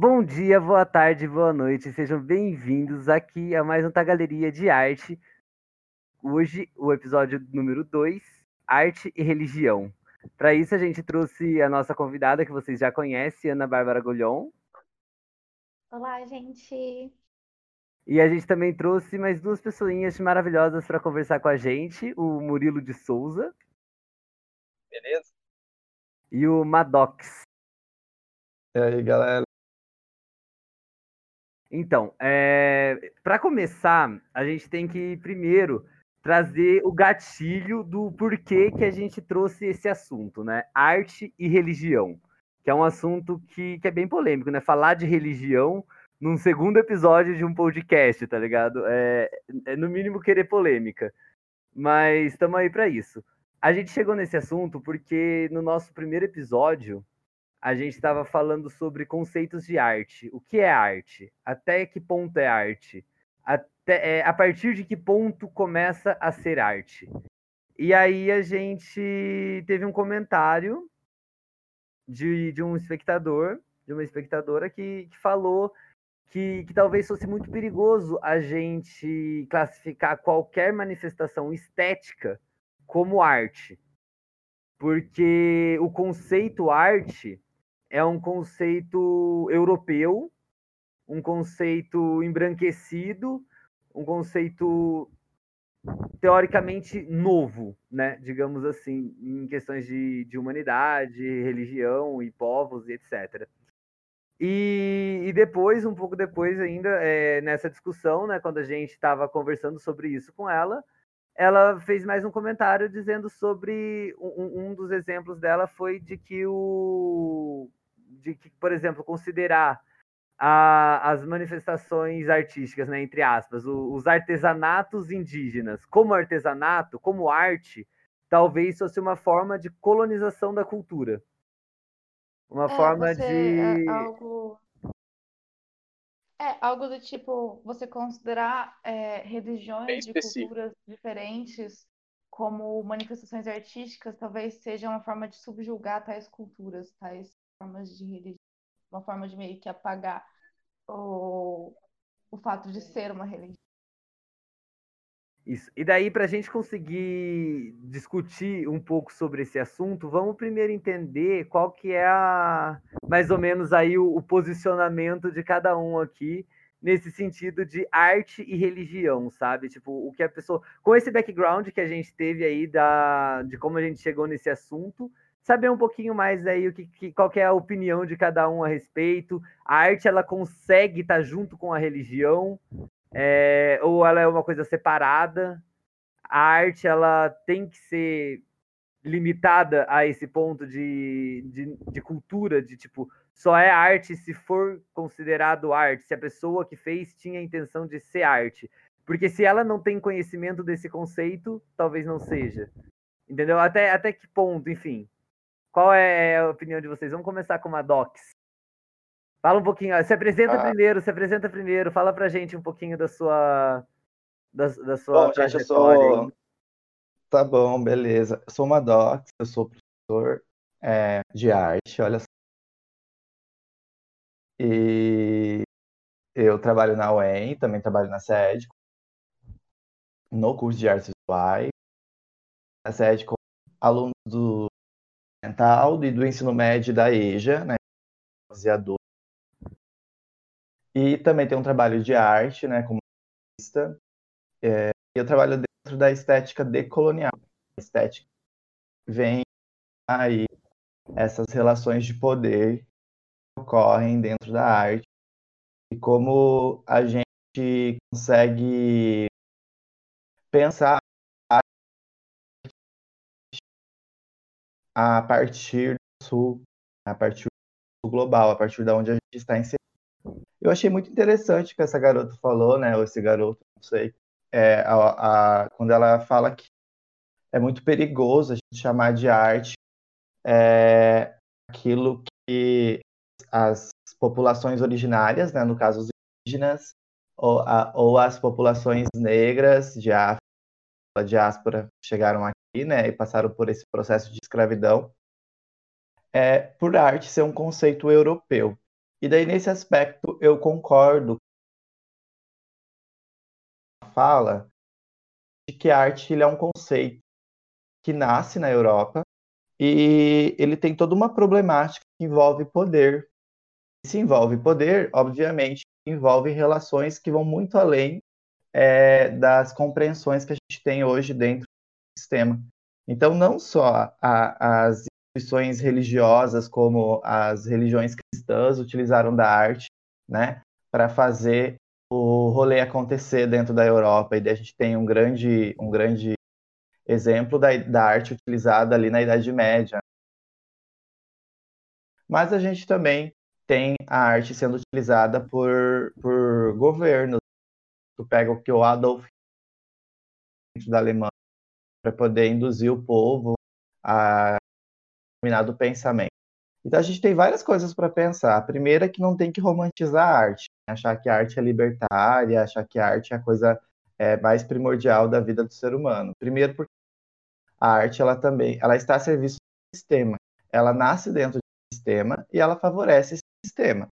Bom dia, boa tarde, boa noite, sejam bem-vindos aqui a mais um Galeria de Arte. Hoje, o episódio número 2, Arte e Religião. Para isso, a gente trouxe a nossa convidada, que vocês já conhecem, Ana Bárbara Golhon. Olá, gente. E a gente também trouxe mais duas pessoinhas maravilhosas para conversar com a gente, o Murilo de Souza. Beleza? E o Madox. E aí, galera? Então, é... para começar, a gente tem que primeiro trazer o gatilho do porquê que a gente trouxe esse assunto, né? Arte e religião, que é um assunto que, que é bem polêmico, né? Falar de religião num segundo episódio de um podcast, tá ligado? É, é no mínimo querer polêmica. Mas estamos aí para isso. A gente chegou nesse assunto porque no nosso primeiro episódio a gente estava falando sobre conceitos de arte. O que é arte? Até que ponto é arte? Até, é, a partir de que ponto começa a ser arte? E aí a gente teve um comentário de, de um espectador, de uma espectadora que, que falou que, que talvez fosse muito perigoso a gente classificar qualquer manifestação estética como arte. Porque o conceito arte é um conceito europeu, um conceito embranquecido, um conceito teoricamente novo, né? Digamos assim, em questões de, de humanidade, religião e povos e etc. E, e, depois, um pouco depois ainda, é, nessa discussão, né, quando a gente estava conversando sobre isso com ela, ela fez mais um comentário dizendo sobre um, um dos exemplos dela foi de que o de que, por exemplo, considerar a, as manifestações artísticas, né, entre aspas, o, os artesanatos indígenas como artesanato, como arte, talvez fosse uma forma de colonização da cultura. Uma é, forma de. É algo... é algo do tipo você considerar é, religiões de culturas diferentes como manifestações artísticas, talvez seja uma forma de subjugar tais culturas, tais formas de religião, uma forma de meio que apagar o, o fato de ser uma religião. Isso. E daí, para a gente conseguir discutir um pouco sobre esse assunto, vamos primeiro entender qual que é a, mais ou menos aí o, o posicionamento de cada um aqui nesse sentido de arte e religião, sabe? Tipo, o que a pessoa, com esse background que a gente teve aí da, de como a gente chegou nesse assunto, saber um pouquinho mais aí o que, que qual que é a opinião de cada um a respeito. A arte ela consegue estar tá junto com a religião é, ou ela é uma coisa separada? A arte ela tem que ser limitada a esse ponto de, de, de cultura, de tipo, só é arte se for considerado arte, se a pessoa que fez tinha a intenção de ser arte. Porque se ela não tem conhecimento desse conceito, talvez não seja. Entendeu? Até, até que ponto, enfim. Qual é a opinião de vocês? Vamos começar com uma Docs. Fala um pouquinho, se apresenta ah. primeiro, se apresenta primeiro, fala pra gente um pouquinho da sua da, da sua bom, gente, eu sou Tá bom, beleza. Eu sou uma Docs, eu sou professor é, de arte, olha só. E eu trabalho na UEM, também trabalho na SED, no curso de artes visuais. Na SED com alunos do mental e do ensino médio da EJA, né. E também tem um trabalho de arte, né, como artista. É, eu trabalho dentro da estética decolonial. A estética vem aí essas relações de poder que ocorrem dentro da arte e como a gente consegue pensar a partir do sul, a partir do global, a partir da onde a gente está inserido. Eu achei muito interessante o que essa garota falou, né? Ou esse garoto, não sei. É, a, a, quando ela fala que é muito perigoso a gente chamar de arte é, aquilo que as populações originárias, né, no caso os indígenas, ou, a, ou as populações negras de África, a diáspora, chegaram aqui né, e passaram por esse processo de escravidão, é, por arte ser um conceito europeu. E daí, nesse aspecto, eu concordo com a fala de que a arte ele é um conceito que nasce na Europa e ele tem toda uma problemática que envolve poder. E se envolve poder, obviamente, envolve relações que vão muito além é, das compreensões que a gente tem hoje dentro do sistema. Então, não só a, as instituições religiosas, como as religiões cristãs, utilizaram da arte né, para fazer o rolê acontecer dentro da Europa. E a gente tem um grande, um grande exemplo da, da arte utilizada ali na Idade Média. Mas a gente também tem a arte sendo utilizada por, por governos. Tu pega o que o Adolf da Alemanha para poder induzir o povo a determinado pensamento. Então a gente tem várias coisas para pensar. A primeira é que não tem que romantizar a arte, né? achar que a arte é libertária, achar que a arte é a coisa é, mais primordial da vida do ser humano. Primeiro porque a arte ela também, ela está a serviço do sistema. Ela nasce dentro do sistema e ela favorece esse sistema.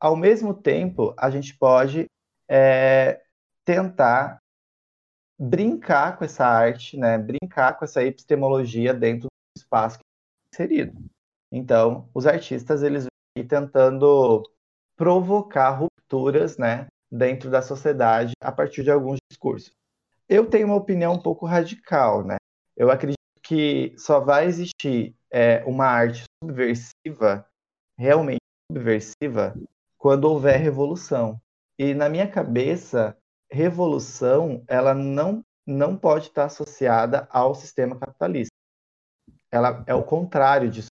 Ao mesmo tempo, a gente pode é, tentar brincar com essa arte, né? Brincar com essa epistemologia dentro do espaço inserido. Então, os artistas eles vêm tentando provocar rupturas, né, dentro da sociedade a partir de alguns discursos. Eu tenho uma opinião um pouco radical, né? Eu acredito que só vai existir é, uma arte subversiva, realmente subversiva, quando houver revolução. E na minha cabeça, revolução ela não não pode estar associada ao sistema capitalista ela é o contrário disso.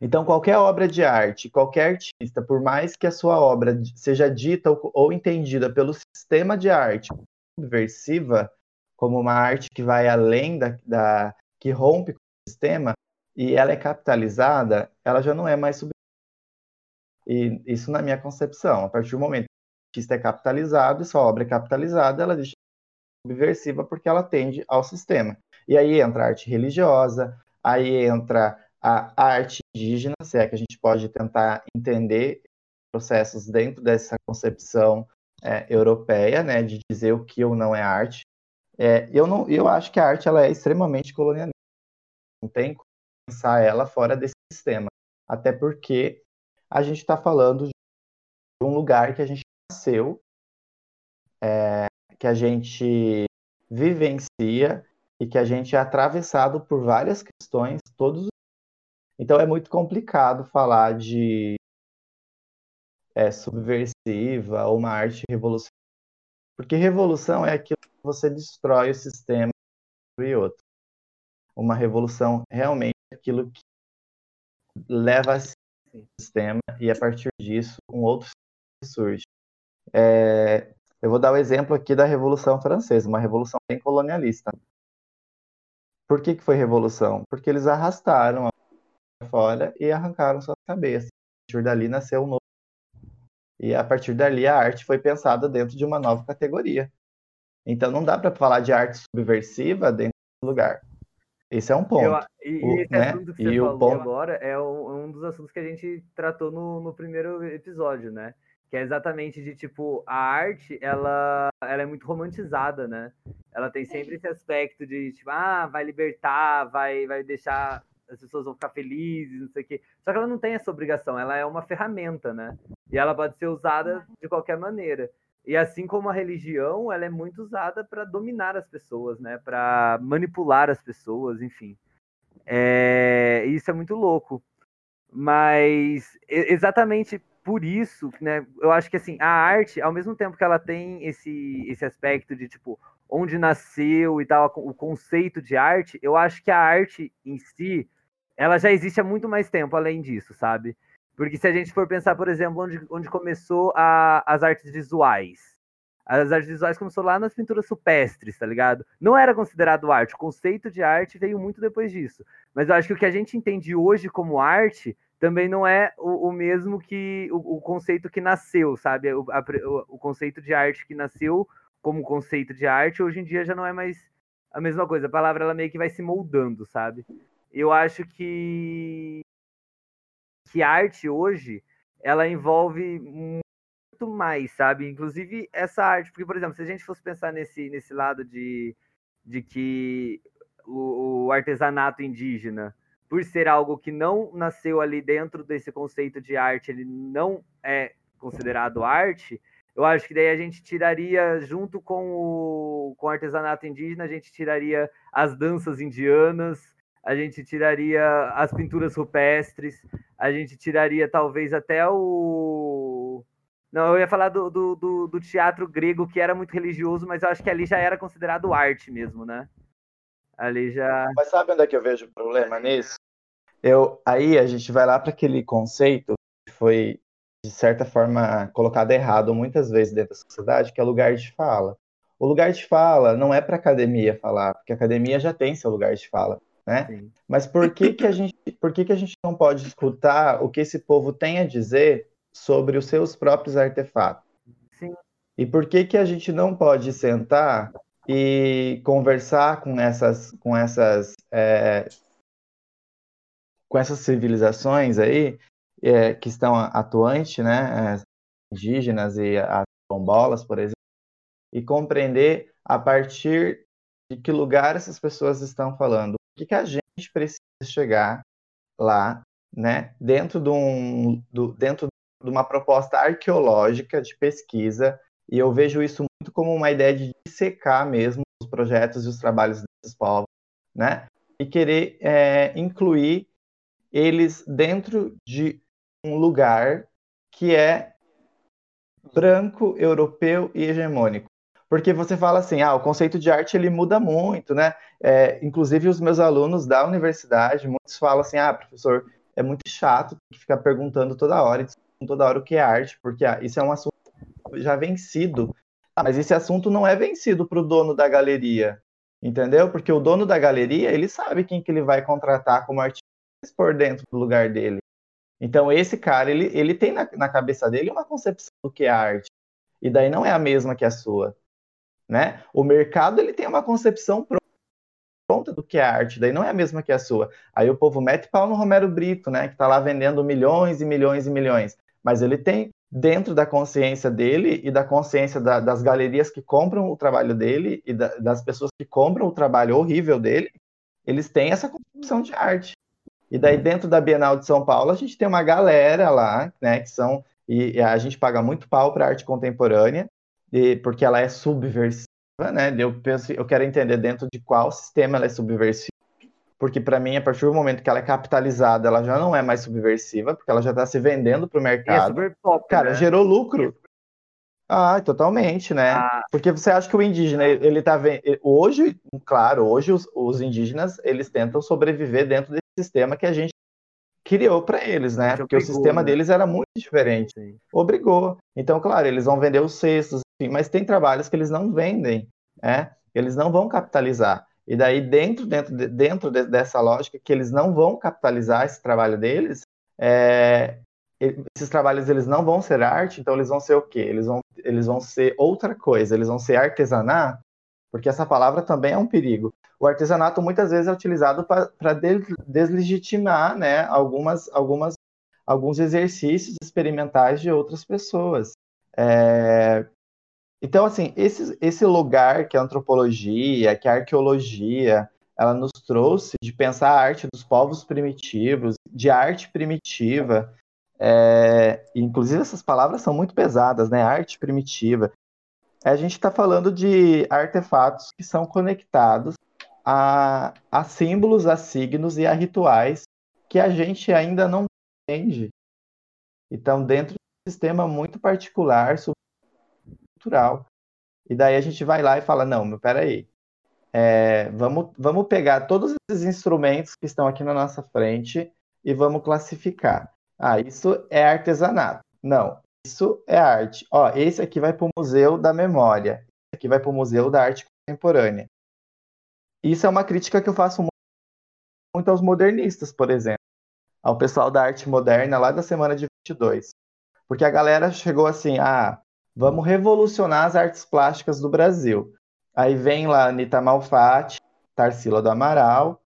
Então, qualquer obra de arte, qualquer artista, por mais que a sua obra seja dita ou entendida pelo sistema de arte subversiva, como uma arte que vai além da, da que rompe com o sistema, e ela é capitalizada, ela já não é mais subversiva. E isso na minha concepção. A partir do momento artista é capitalizado sua obra é capitalizada, ela deixa subversiva porque ela tende ao sistema. E aí entra a arte religiosa, aí entra a arte indígena, se é que a gente pode tentar entender processos dentro dessa concepção é, europeia, né, de dizer o que ou não é arte. É, eu não, eu acho que a arte ela é extremamente colonialista. Não tem como pensar ela fora desse sistema, até porque a gente está falando de um lugar que a gente nasceu, é, que a gente vivencia e que a gente é atravessado por várias questões todos então é muito complicado falar de é, subversiva ou uma arte revolucionária porque revolução é aquilo que você destrói o sistema e outro. Uma revolução realmente é aquilo que leva a sistema e a partir disso um outro surge é, eu vou dar o um exemplo aqui da Revolução Francesa, uma revolução bem colonialista. Por que, que foi revolução? Porque eles arrastaram a fora e arrancaram suas cabeças. A partir dali nasceu um novo. E a partir dali a arte foi pensada dentro de uma nova categoria. Então não dá para falar de arte subversiva dentro do lugar. Esse é um ponto. Eu, e, o, esse né? assunto que você e falou ponto... agora é um, um, dos assuntos que a gente tratou no, no primeiro episódio, né? Que é exatamente de tipo a arte ela ela é muito romantizada né? Ela tem sempre esse aspecto de tipo ah vai libertar vai vai deixar as pessoas vão ficar felizes não sei o quê. Só que ela não tem essa obrigação ela é uma ferramenta né? E ela pode ser usada de qualquer maneira. E assim como a religião ela é muito usada para dominar as pessoas né? Para manipular as pessoas enfim. É... isso é muito louco. Mas exatamente por isso, né, eu acho que assim, a arte, ao mesmo tempo que ela tem esse, esse aspecto de tipo onde nasceu e tal, o conceito de arte, eu acho que a arte em si, ela já existe há muito mais tempo além disso, sabe? Porque se a gente for pensar, por exemplo, onde, onde começou a, as artes visuais. As artes visuais começou lá nas pinturas supestres, tá ligado? Não era considerado arte. O conceito de arte veio muito depois disso. Mas eu acho que o que a gente entende hoje como arte também não é o, o mesmo que o, o, conceito que nasceu, sabe? O, a, o, conceito de arte que nasceu como conceito de arte, hoje em dia já não é mais a mesma coisa. A palavra ela meio que vai se moldando, sabe? Eu acho que que arte hoje ela envolve muito mais, sabe? Inclusive essa arte, porque, por exemplo, se a gente fosse pensar nesse, nesse lado de, de que o, o artesanato indígena, por ser algo que não nasceu ali dentro desse conceito de arte, ele não é considerado arte, eu acho que daí a gente tiraria, junto com o, com o artesanato indígena, a gente tiraria as danças indianas, a gente tiraria as pinturas rupestres, a gente tiraria talvez até o. Não, eu ia falar do, do, do, do teatro grego, que era muito religioso, mas eu acho que ali já era considerado arte mesmo, né? Ali já. Mas sabe onde é que eu vejo o problema nisso? Eu, aí a gente vai lá para aquele conceito que foi, de certa forma, colocado errado muitas vezes dentro da sociedade, que é lugar de fala. O lugar de fala não é para academia falar, porque a academia já tem seu lugar de fala, né? Sim. Mas por que que a gente, por que que a gente não pode escutar o que esse povo tem a dizer sobre os seus próprios artefatos? Sim. E por que que a gente não pode sentar e conversar com essas, com essas, é, com essas civilizações aí é, que estão atuantes, né, indígenas e as bombolas, por exemplo, e compreender a partir de que lugar essas pessoas estão falando, o que, que a gente precisa chegar lá, né, dentro de um, do, dentro de uma proposta arqueológica de pesquisa e eu vejo isso muito como uma ideia de dissecar mesmo os projetos e os trabalhos desses povos, né? E querer é, incluir eles dentro de um lugar que é branco, europeu e hegemônico. Porque você fala assim, ah, o conceito de arte ele muda muito, né? É, inclusive os meus alunos da universidade, muitos falam assim, ah, professor, é muito chato ficar perguntando toda hora, toda hora o que é arte, porque ah, isso é um assunto já vencido. Ah, mas esse assunto não é vencido para o dono da galeria, entendeu? Porque o dono da galeria, ele sabe quem que ele vai contratar como artista por dentro do lugar dele. Então, esse cara, ele, ele tem na, na cabeça dele uma concepção do que é arte. E daí não é a mesma que a sua. Né? O mercado, ele tem uma concepção pronta do que é arte, daí não é a mesma que a sua. Aí o povo mete pau no Romero Brito, né, que está lá vendendo milhões e milhões e milhões. Mas ele tem dentro da consciência dele e da consciência da, das galerias que compram o trabalho dele e da, das pessoas que compram o trabalho horrível dele, eles têm essa concepção de arte. E daí dentro da Bienal de São Paulo a gente tem uma galera lá, né, que são e, e a gente paga muito pau para arte contemporânea, e, porque ela é subversiva, né? Eu penso, eu quero entender dentro de qual sistema ela é subversiva porque para mim, a partir do momento que ela é capitalizada, ela já não é mais subversiva, porque ela já está se vendendo para o mercado. É super pop, Cara, né? gerou lucro. Ah, totalmente, né? Ah. Porque você acha que o indígena, ele tá vendo. Hoje, claro, hoje os, os, indígenas, eles tentam sobreviver dentro desse sistema que a gente criou para eles, né? Porque obrigou, o sistema né? deles era muito diferente. Sim. Obrigou. Então, claro, eles vão vender os cestos, enfim, mas tem trabalhos que eles não vendem, né? Eles não vão capitalizar. E daí, dentro, dentro, dentro de, dessa lógica, que eles não vão capitalizar esse trabalho deles, é, esses trabalhos eles não vão ser arte, então eles vão ser o quê? Eles vão, eles vão ser outra coisa, eles vão ser artesanato, porque essa palavra também é um perigo. O artesanato muitas vezes é utilizado para deslegitimar né, algumas, algumas, alguns exercícios experimentais de outras pessoas. É, então, assim, esse, esse lugar que a antropologia, que a arqueologia, ela nos trouxe de pensar a arte dos povos primitivos, de arte primitiva, é, inclusive essas palavras são muito pesadas, né? Arte primitiva. A gente está falando de artefatos que são conectados a, a símbolos, a signos e a rituais que a gente ainda não entende. Então, dentro de um sistema muito particular, cultural. E daí a gente vai lá e fala, não, mas peraí, é, vamos, vamos pegar todos esses instrumentos que estão aqui na nossa frente e vamos classificar. Ah, isso é artesanato. Não, isso é arte. Ó, esse aqui vai para o Museu da Memória. Esse aqui vai para o Museu da Arte Contemporânea. Isso é uma crítica que eu faço muito aos modernistas, por exemplo. Ao pessoal da arte moderna lá da semana de 22. Porque a galera chegou assim, ah, Vamos revolucionar as artes plásticas do Brasil. Aí vem lá Anitta Malfatti, Tarsila do Amaral,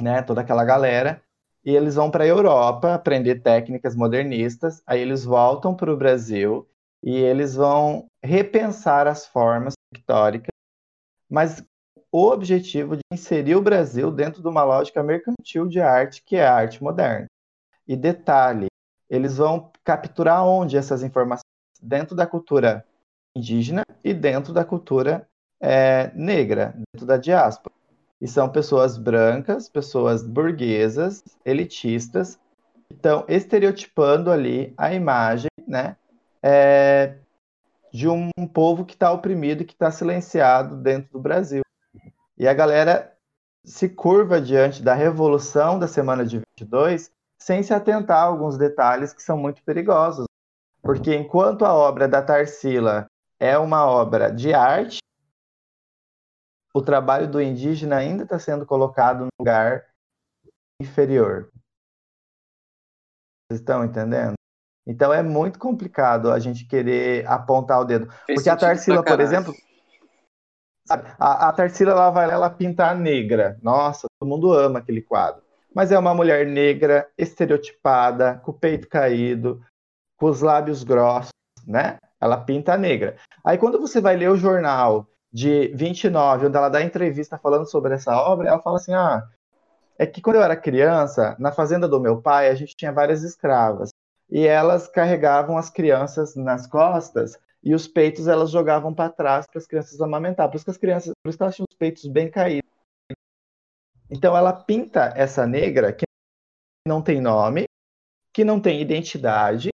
né, toda aquela galera, e eles vão para a Europa aprender técnicas modernistas, aí eles voltam para o Brasil e eles vão repensar as formas pictóricas, mas o objetivo de inserir o Brasil dentro de uma lógica mercantil de arte, que é a arte moderna. E detalhe, eles vão capturar onde essas informações? Dentro da cultura indígena e dentro da cultura é, negra, dentro da diáspora. E são pessoas brancas, pessoas burguesas, elitistas, estão estereotipando ali a imagem né, é, de um povo que está oprimido que está silenciado dentro do Brasil. E a galera se curva diante da revolução da semana de 22 sem se atentar a alguns detalhes que são muito perigosos. Porque enquanto a obra da Tarsila é uma obra de arte, o trabalho do indígena ainda está sendo colocado no lugar inferior. Vocês estão entendendo? Então é muito complicado a gente querer apontar o dedo. Fez Porque a Tarsila, por exemplo, a, a Tarsila ela vai lá, ela pinta a negra. Nossa, todo mundo ama aquele quadro. Mas é uma mulher negra, estereotipada, com o peito caído, com os lábios grossos, né? Ela pinta negra. Aí quando você vai ler o jornal de 29, onde ela dá entrevista falando sobre essa obra, ela fala assim: ah, é que quando eu era criança, na fazenda do meu pai, a gente tinha várias escravas. E elas carregavam as crianças nas costas e os peitos elas jogavam para trás para as crianças amamentar. Por isso que as crianças, por isso que elas tinham os peitos bem caídos. Então ela pinta essa negra que não tem nome, que não tem identidade,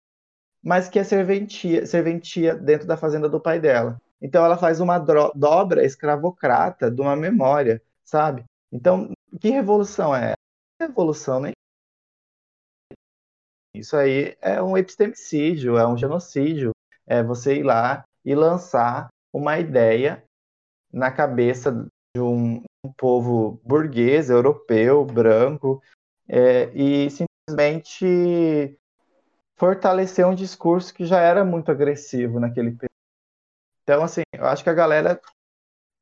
mas que é serventia, serventia dentro da fazenda do pai dela. Então ela faz uma dobra escravocrata de uma memória, sabe? Então, que revolução é? Revolução nem isso aí é um epistemicídio, é um genocídio. É você ir lá e lançar uma ideia na cabeça de um, um povo burguês, europeu, branco, é, e simplesmente fortalecer um discurso que já era muito agressivo naquele período. Então, assim, eu acho que a galera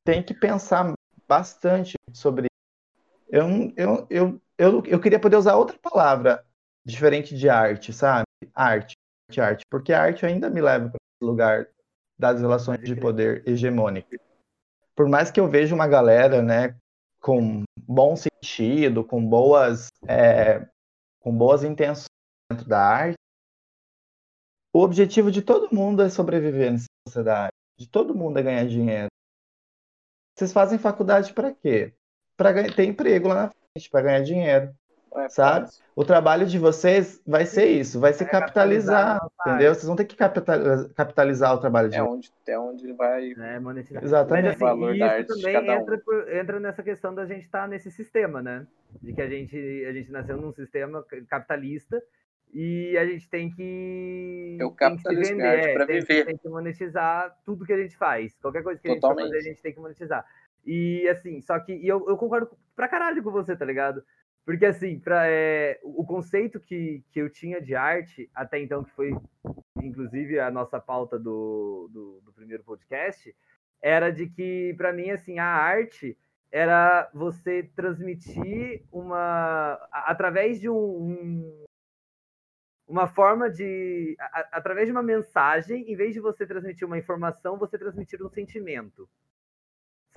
tem que pensar bastante sobre. Eu, eu, eu, eu, eu queria poder usar outra palavra diferente de arte, sabe? Arte, arte, arte. Porque a arte ainda me leva para esse lugar das relações de poder hegemônicas. Por mais que eu veja uma galera, né, com bom sentido, com boas, é, com boas intenções dentro da arte, o objetivo de todo mundo é sobreviver nessa sociedade. De todo mundo é ganhar dinheiro. Vocês fazem faculdade para quê? Para ter emprego lá na frente, para ganhar dinheiro. É sabe? O trabalho de vocês vai ser isso, vai ser é capitalizar, capitalizar entendeu? Vocês vão ter que capitalizar o trabalho de é onde É onde vai é, monetizar. Exatamente. Mas, assim, o valor da arte também entra, por, entra, nessa questão da gente estar tá nesse sistema, né? De que a gente, a gente nasceu num sistema capitalista e a gente tem que, Eu tem que se vender, é, tem, viver. tem que monetizar tudo que a gente faz. Qualquer coisa que Totalmente. a gente fazer, a gente tem que monetizar. E assim, só que e eu, eu concordo pra caralho com você, tá ligado? Porque, assim, pra, é, o conceito que, que eu tinha de arte, até então, que foi, inclusive, a nossa pauta do, do, do primeiro podcast, era de que, para mim, assim, a arte era você transmitir uma. através de um, um uma forma de. A, através de uma mensagem, em vez de você transmitir uma informação, você transmitir um sentimento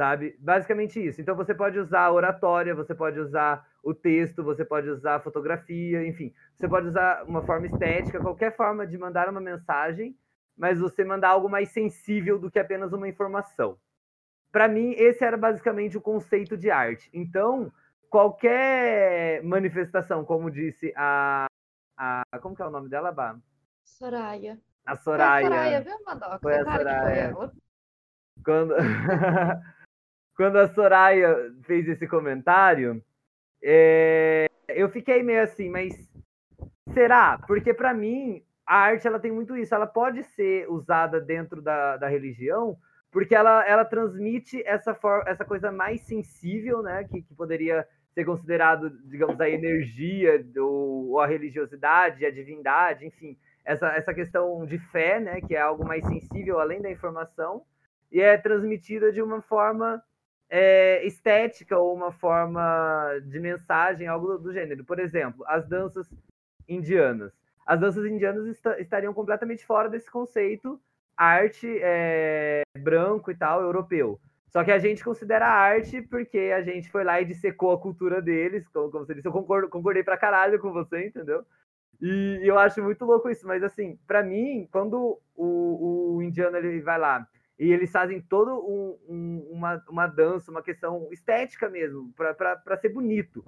sabe? Basicamente isso. Então você pode usar a oratória, você pode usar o texto, você pode usar a fotografia, enfim, você pode usar uma forma estética, qualquer forma de mandar uma mensagem, mas você mandar algo mais sensível do que apenas uma informação. Para mim, esse era basicamente o conceito de arte. Então, qualquer manifestação, como disse a, a como que é o nome dela, Bá? Soraya. A Soraya. Foi a Soraya, viu, Madoka? Foi a Soraya. Foi Quando quando a Soraya fez esse comentário, é, eu fiquei meio assim, mas será? Porque para mim a arte ela tem muito isso. Ela pode ser usada dentro da, da religião, porque ela, ela transmite essa, for, essa coisa mais sensível, né? Que, que poderia ser considerado, digamos, a energia ou, ou a religiosidade, a divindade, enfim, essa, essa questão de fé, né? Que é algo mais sensível além da informação e é transmitida de uma forma é, estética ou uma forma de mensagem, algo do gênero. Por exemplo, as danças indianas. As danças indianas est estariam completamente fora desse conceito arte é, branco e tal, europeu. Só que a gente considera arte porque a gente foi lá e dissecou a cultura deles, como, como você disse, eu concordo, concordei pra caralho com você, entendeu? E, eu acho muito louco isso, mas assim, para mim, quando o, o indiano ele vai lá e eles fazem todo um, um, uma, uma dança, uma questão estética mesmo, para ser bonito,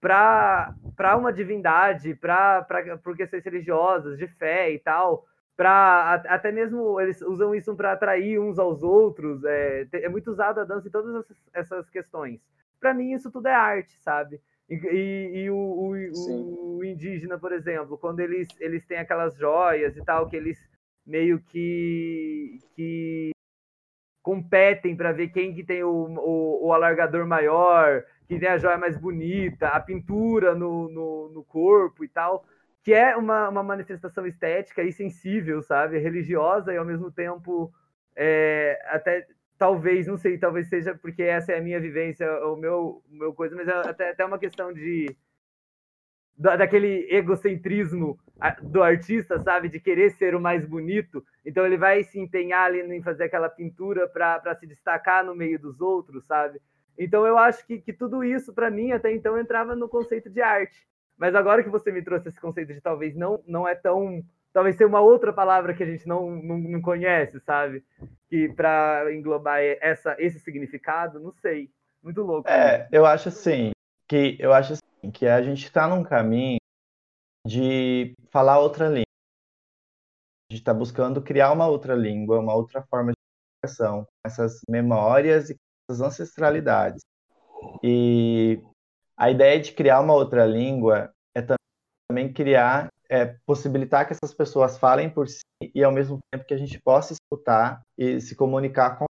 para uma divindade, para por questões religiosas, de fé e tal, para até mesmo eles usam isso para atrair uns aos outros, é, é muito usado a dança em todas essas, questões. Para mim, isso tudo é arte, sabe? E, e, e o, o, o, indígena, por exemplo, quando eles, eles têm aquelas joias e tal, que eles meio que, que competem para ver quem que tem o, o, o, alargador maior, quem tem a joia mais bonita, a pintura no, no, no corpo e tal, que é uma, uma manifestação estética e sensível, sabe? Religiosa e ao mesmo tempo é, até talvez, não sei, talvez seja porque essa é a minha vivência, o meu, meu coisa, mas é até, até uma questão de daquele egocentrismo do artista, sabe, de querer ser o mais bonito. Então ele vai se empenhar ali em fazer aquela pintura para se destacar no meio dos outros, sabe? Então eu acho que, que tudo isso para mim até então entrava no conceito de arte. Mas agora que você me trouxe esse conceito de talvez não não é tão talvez seja uma outra palavra que a gente não, não, não conhece, sabe? Que para englobar essa esse significado, não sei. Muito louco. É, eu acho assim que eu acho assim, que a gente está num caminho de falar outra língua. A gente está buscando criar uma outra língua, uma outra forma de comunicação, com essas memórias e essas ancestralidades. E a ideia de criar uma outra língua é também criar, é, possibilitar que essas pessoas falem por si e ao mesmo tempo que a gente possa escutar e se comunicar com.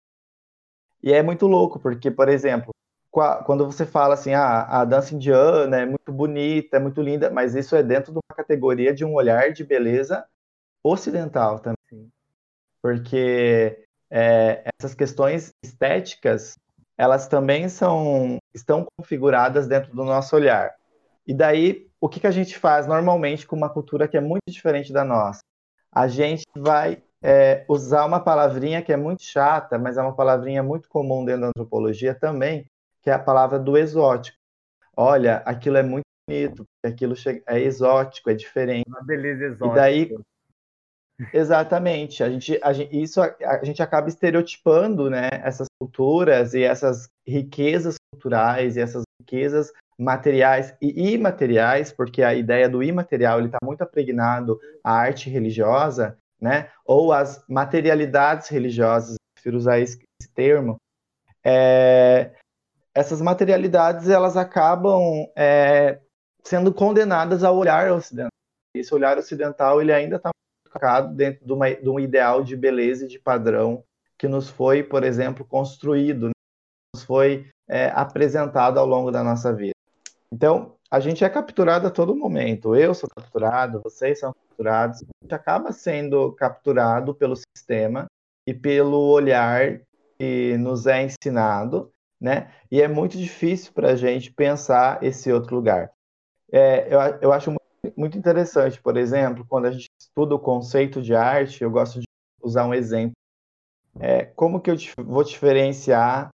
E é muito louco, porque, por exemplo, quando você fala assim, ah, a dança indiana é muito bonita, é muito linda, mas isso é dentro de uma categoria de um olhar de beleza ocidental também. Porque é, essas questões estéticas, elas também são, estão configuradas dentro do nosso olhar. E daí, o que, que a gente faz normalmente com uma cultura que é muito diferente da nossa? A gente vai é, usar uma palavrinha que é muito chata, mas é uma palavrinha muito comum dentro da antropologia também, que é a palavra do exótico. Olha, aquilo é muito bonito, aquilo é exótico, é diferente. Uma beleza exótica. E daí, exatamente, a gente, a gente, isso a, a gente acaba estereotipando, né, essas culturas e essas riquezas culturais e essas riquezas materiais e imateriais, porque a ideia do imaterial está muito apregnado à arte religiosa, né, ou às materialidades religiosas, prefiro usar esse, esse termo, é, essas materialidades elas acabam é, sendo condenadas ao olhar ocidental. Esse olhar ocidental ele ainda está focado dentro de, uma, de, um ideal de beleza e de padrão que nos foi, por exemplo, construído, né? nos foi é, apresentado ao longo da nossa vida. Então, a gente é capturado a todo momento. Eu sou capturado, vocês são capturados. A gente acaba sendo capturado pelo sistema e pelo olhar que nos é ensinado né? E é muito difícil para a gente pensar esse outro lugar. É, eu, eu acho muito, interessante, por exemplo, quando a gente estuda o conceito de arte, eu gosto de usar um exemplo. É, como que eu vou diferenciar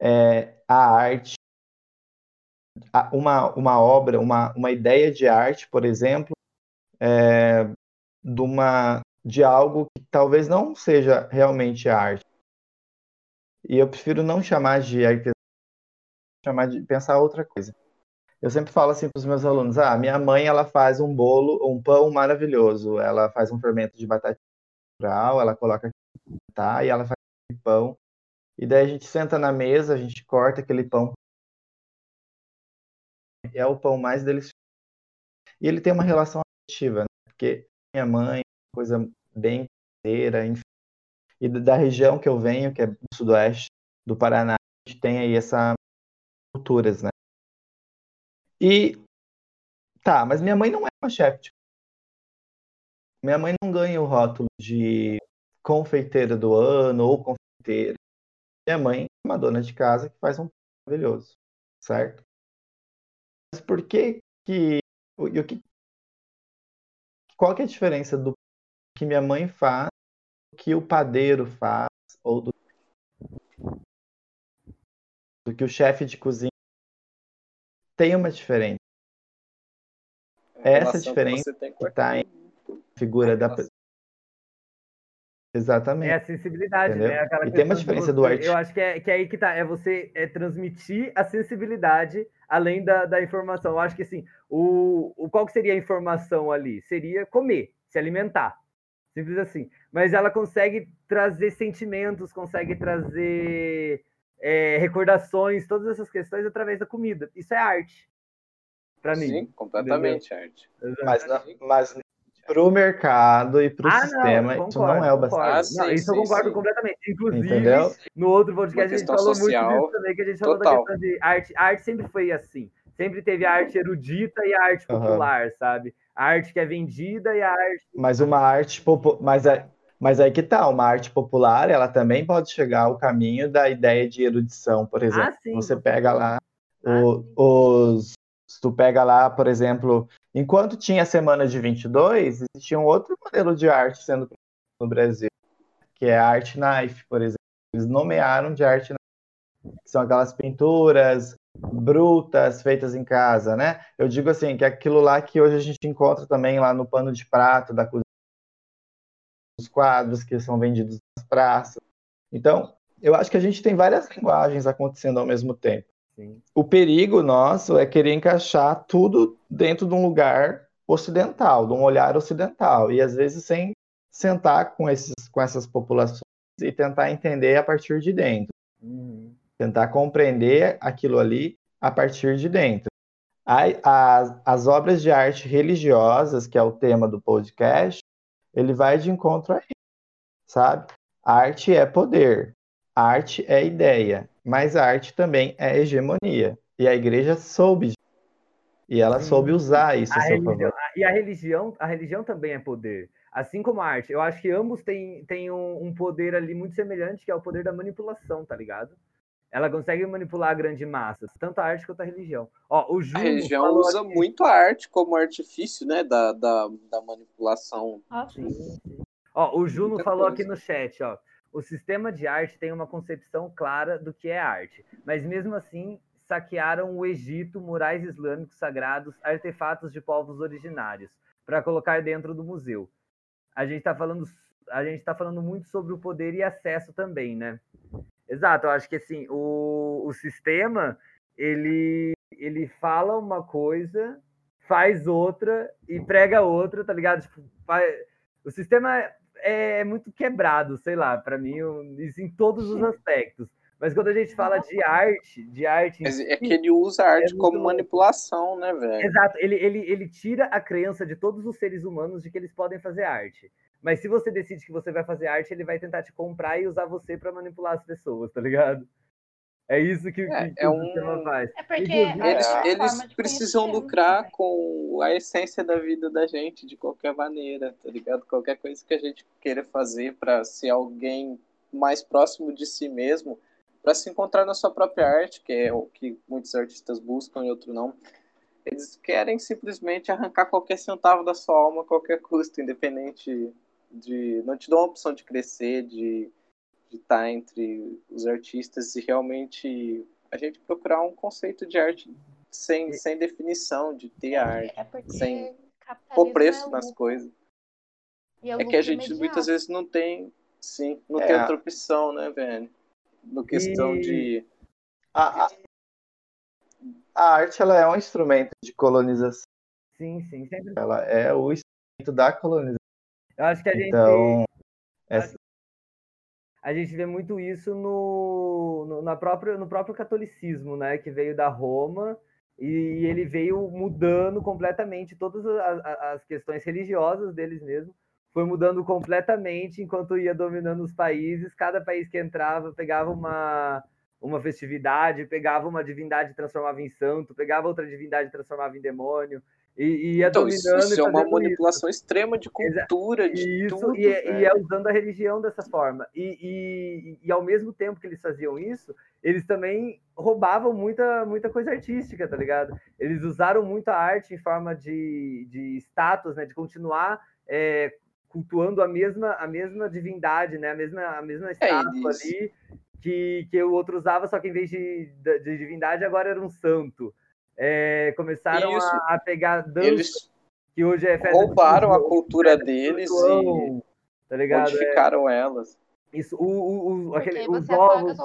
é, a arte, uma, uma obra, uma, uma ideia de arte, por exemplo, é, de, uma, de algo que talvez não seja realmente arte, e eu prefiro não chamar de arquitetura, chamar de pensar outra coisa. Eu sempre falo assim para os meus alunos: ah, minha mãe ela faz um bolo, um pão maravilhoso. Ela faz um fermento de batata natural, ela coloca tá, e ela faz pão. E daí a gente senta na mesa, a gente corta aquele pão. É o pão mais delicioso. E ele tem uma relação afetiva, né? porque minha mãe, coisa bem enfim e da região que eu venho, que é do sudoeste do Paraná, a gente tem aí essa culturas, né? E tá, mas minha mãe não é uma chefe. Tipo, minha mãe não ganha o rótulo de confeiteira do ano ou confeiteira. minha mãe é uma dona de casa que faz um maravilhoso, certo? Mas por que que, o, que qual que é a diferença do que minha mãe faz, do que o padeiro faz, ou do, do que o chefe de cozinha tem uma diferença. Essa diferença está em figura da Exatamente. É a sensibilidade, né? Aquela e tem uma diferença do arte. Eu acho que é, que é aí que tá. É você é transmitir a sensibilidade além da, da informação. Eu acho que assim, o, o qual que seria a informação ali? Seria comer, se alimentar. Simples assim. Mas ela consegue trazer sentimentos, consegue trazer é, recordações, todas essas questões através da comida. Isso é arte. Para mim. Sim, completamente entendeu? arte. Mas, mas para o mercado e para o ah, sistema, não, isso não é o bastante. Ah, sim, não, isso sim, eu concordo sim. completamente. Inclusive, Entendeu? no outro podcast a gente falou social, muito disso também, que a gente falou total. da questão de arte. A arte sempre foi assim. Sempre teve a arte erudita e a arte popular, uhum. sabe? A arte que é vendida e a arte. Mas uma arte popular. Mas, é... Mas aí que tá, uma arte popular, ela também pode chegar ao caminho da ideia de erudição, por exemplo. Ah, Você pega lá ah, o, os, tu pega lá, por exemplo, enquanto tinha a semana de 22, existia um outro modelo de arte sendo no Brasil, que é a art knife, por exemplo. Eles nomearam de arte knife, que são aquelas pinturas brutas feitas em casa, né? Eu digo assim, que é aquilo lá que hoje a gente encontra também lá no pano de prato da cozinha, quadros que são vendidos nas praças. Então, eu acho que a gente tem várias linguagens acontecendo ao mesmo tempo. Sim. O perigo nosso é querer encaixar tudo dentro de um lugar ocidental, de um olhar ocidental, e às vezes sem sentar com, esses, com essas populações e tentar entender a partir de dentro. Uhum. Tentar compreender aquilo ali a partir de dentro. As, as obras de arte religiosas, que é o tema do podcast, ele vai de encontro a isso, sabe? Arte é poder, arte é ideia, mas a arte também é hegemonia. E a igreja soube. E ela soube usar isso a, a seu religião, favor. E a religião, a religião também é poder. Assim como a arte. Eu acho que ambos têm, têm um, um poder ali muito semelhante, que é o poder da manipulação, tá ligado? Ela consegue manipular a grande massa, tanto a arte quanto a religião. Ó, o Juno a religião usa aqui... muito a arte como artifício, né, da, da, da manipulação. Ah, sim. Ó, o Juno Muita falou coisa. aqui no chat, ó. O sistema de arte tem uma concepção clara do que é arte, mas mesmo assim saquearam o Egito, murais islâmicos sagrados, artefatos de povos originários, para colocar dentro do museu. A gente está falando, a gente está falando muito sobre o poder e acesso também, né? Exato, eu acho que assim, o, o sistema ele, ele fala uma coisa, faz outra e prega outra, tá ligado? Tipo, faz, o sistema é, é muito quebrado, sei lá, para mim, isso em todos os aspectos. Mas quando a gente fala de arte, de arte. é que ele usa a arte é como manipulação, né, velho? Exato, ele, ele, ele tira a crença de todos os seres humanos de que eles podem fazer arte. Mas se você decide que você vai fazer arte, ele vai tentar te comprar e usar você para manipular as pessoas, tá ligado? É isso que, é, que, é um... o sistema faz. É porque eles, é eles precisam lucrar né? com a essência da vida da gente, de qualquer maneira, tá ligado? Qualquer coisa que a gente queira fazer para ser alguém mais próximo de si mesmo, para se encontrar na sua própria arte, que é o que muitos artistas buscam e outros não. Eles querem simplesmente arrancar qualquer centavo da sua alma a qualquer custo, independente de. Não te dão a opção de crescer, de de estar tá entre os artistas e realmente a gente procurar um conceito de arte sem, sem definição, de ter é, arte, é sem pôr preço é nas coisas. É, é que a gente imediato. muitas vezes não tem, sim, não tem é. outra opção, né, velho? No questão e... de. A, a, a, arte ela é um instrumento de colonização. Sim, sim, sempre. Ela é o instrumento da colonização. Eu acho que a gente. Então, essa, a gente vê muito isso no, no, na própria, no próprio catolicismo, né? Que veio da Roma e ele veio mudando completamente todas as, as questões religiosas deles mesmo. Foi mudando completamente enquanto ia dominando os países. Cada país que entrava pegava uma, uma festividade, pegava uma divindade e transformava em santo, pegava outra divindade e transformava em demônio. E, ia então, dominando isso, isso é uma manipulação isso. extrema de cultura, de isso, tudo. E, é, e é usando a religião dessa forma. E, e, e, ao mesmo tempo que eles faziam isso, eles também roubavam muita, muita coisa artística, tá ligado? Eles usaram muito a arte em forma de, de status, né? De continuar é, cultuando a mesma, a mesma divindade, né? A mesma, a mesma é estátua é ali que, que o outro usava, só que em vez de, de divindade agora era um santo é, começaram a, a, pegar dança, Eles que hoje é roubaram a cultura deles e tá ligado? modificaram é, elas. Isso, o, o, o aquele, os ovos,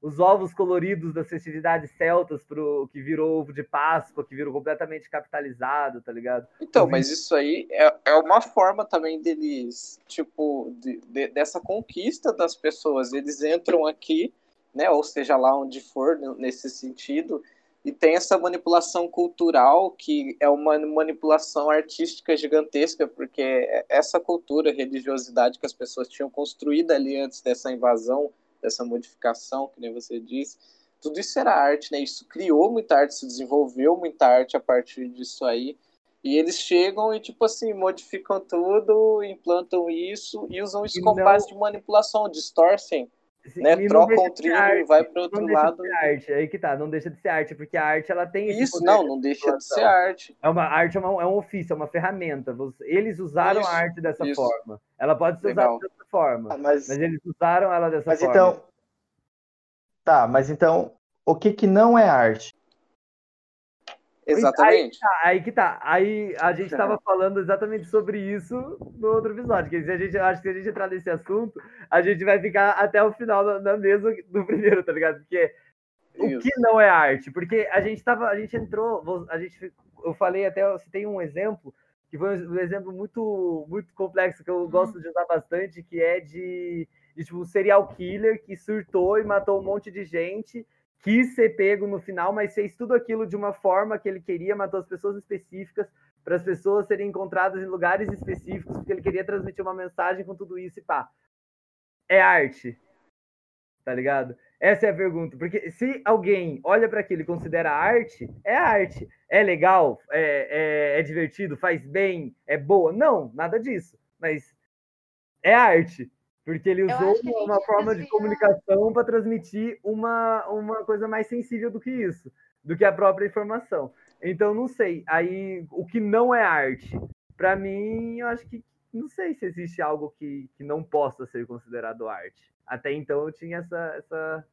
os ovos coloridos das festividades celtas pro que virou ovo de Páscoa, que virou completamente capitalizado, tá ligado? Então, mas isso aí é, é uma forma também deles, tipo, de, de, dessa conquista das pessoas. Eles entram aqui, né, ou seja lá onde for, nesse sentido, e tem essa manipulação cultural que é uma manipulação artística gigantesca, porque essa cultura, religiosidade que as pessoas tinham construído ali antes dessa invasão, dessa modificação, que nem você disse, tudo isso era arte, né? Isso criou muita arte, se desenvolveu muita arte a partir disso aí. E eles chegam e, tipo assim, modificam tudo, implantam isso e usam isso como base de manipulação, distorcem né? Troca um trilho e vai para outro não lado. Deixa de ser arte, aí que tá, não deixa de ser arte, porque a arte ela tem isso. não, não deixa de ser arte. É uma arte é, uma, é um ofício, é uma ferramenta. Eles usaram isso, a arte dessa isso. forma. Ela pode ser Legal. usada dessa forma, ah, mas, mas, eles usaram ela dessa mas forma. Então, tá, mas então o que que não é arte? Exatamente. Aí, que tá, aí que tá. Aí a gente estava falando exatamente sobre isso no outro episódio. Que se a gente acho que se a gente entrar nesse assunto, a gente vai ficar até o final da mesa do primeiro, tá ligado? Porque isso. o que não é arte? Porque a gente tava, a gente entrou, a gente, eu falei até, você tem um exemplo que foi um exemplo muito, muito complexo que eu gosto de usar bastante, que é de, de tipo, um serial killer que surtou e matou um monte de gente quis ser pego no final, mas fez tudo aquilo de uma forma que ele queria, matou as pessoas específicas, para as pessoas serem encontradas em lugares específicos, porque ele queria transmitir uma mensagem com tudo isso e pá. É arte. Tá ligado? Essa é a pergunta. Porque se alguém olha para aquilo e considera arte, é arte. É legal? É, é, é divertido? Faz bem? É boa? Não, nada disso. Mas é arte. Porque ele usou uma forma de comunicação para transmitir uma, uma coisa mais sensível do que isso, do que a própria informação. Então, não sei. Aí, o que não é arte? Para mim, eu acho que não sei se existe algo que, que não possa ser considerado arte. Até então, eu tinha essa, essa,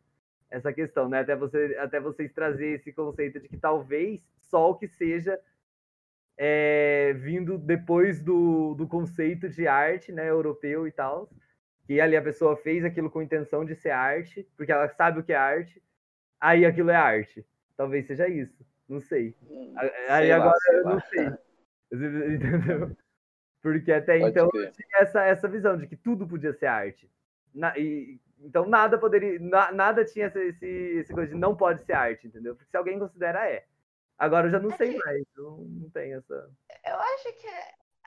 essa questão, né? Até, você, até vocês trazer esse conceito de que talvez só o que seja é, vindo depois do, do conceito de arte, né, europeu e tal, que ali a pessoa fez aquilo com intenção de ser arte, porque ela sabe o que é arte, aí aquilo é arte. Talvez seja isso, não sei. Hum, aí sei agora lá, eu não sei. Entendeu? Porque até Pode então eu tinha essa, essa visão de que tudo podia ser arte. Na, e, então nada poderia. Na, nada tinha esse, esse, esse, coisa de não pode ser arte, entendeu? Porque se alguém considera, é. Agora eu já não é sei mais, não, não tem essa. Eu acho que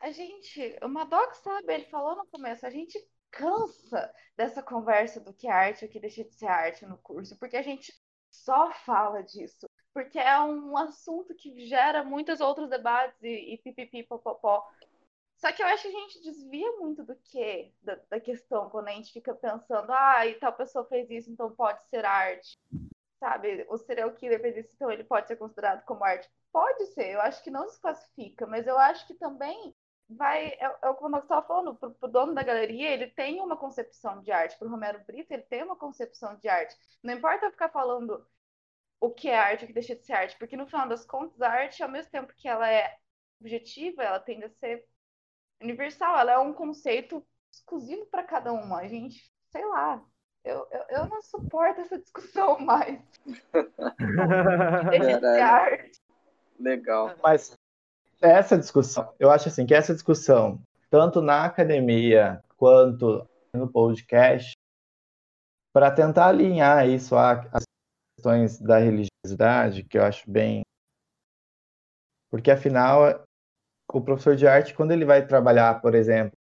a gente. O Madoc sabe, ele falou no começo, a gente cansa dessa conversa do que é arte o que deixa de ser arte no curso, porque a gente só fala disso. Porque é um assunto que gera muitos outros debates e, e pipipi, popopó. Só que eu acho que a gente desvia muito do que da, da, questão quando a gente fica pensando, ah, e tal pessoa fez isso, então pode ser arte. Sabe? O serial killer fez isso, então ele pode ser considerado como arte. Pode ser, eu acho que não se classifica, mas eu acho que também vai. É, é como eu estava falando, para o dono da galeria, ele tem uma concepção de arte. Para o Romero Brito, ele tem uma concepção de arte. Não importa eu ficar falando o que é arte, o que deixa de ser arte, porque no final das contas, a arte, ao mesmo tempo que ela é objetiva, ela tende a ser universal. Ela é um conceito exclusivo para cada uma. A gente, sei lá. Eu, eu, eu não suporto essa discussão mais. deixa de ser arte. Legal. Mas essa discussão, eu acho assim que essa discussão, tanto na academia quanto no podcast, para tentar alinhar isso às questões da religiosidade, que eu acho bem. Porque afinal, o professor de arte, quando ele vai trabalhar, por exemplo,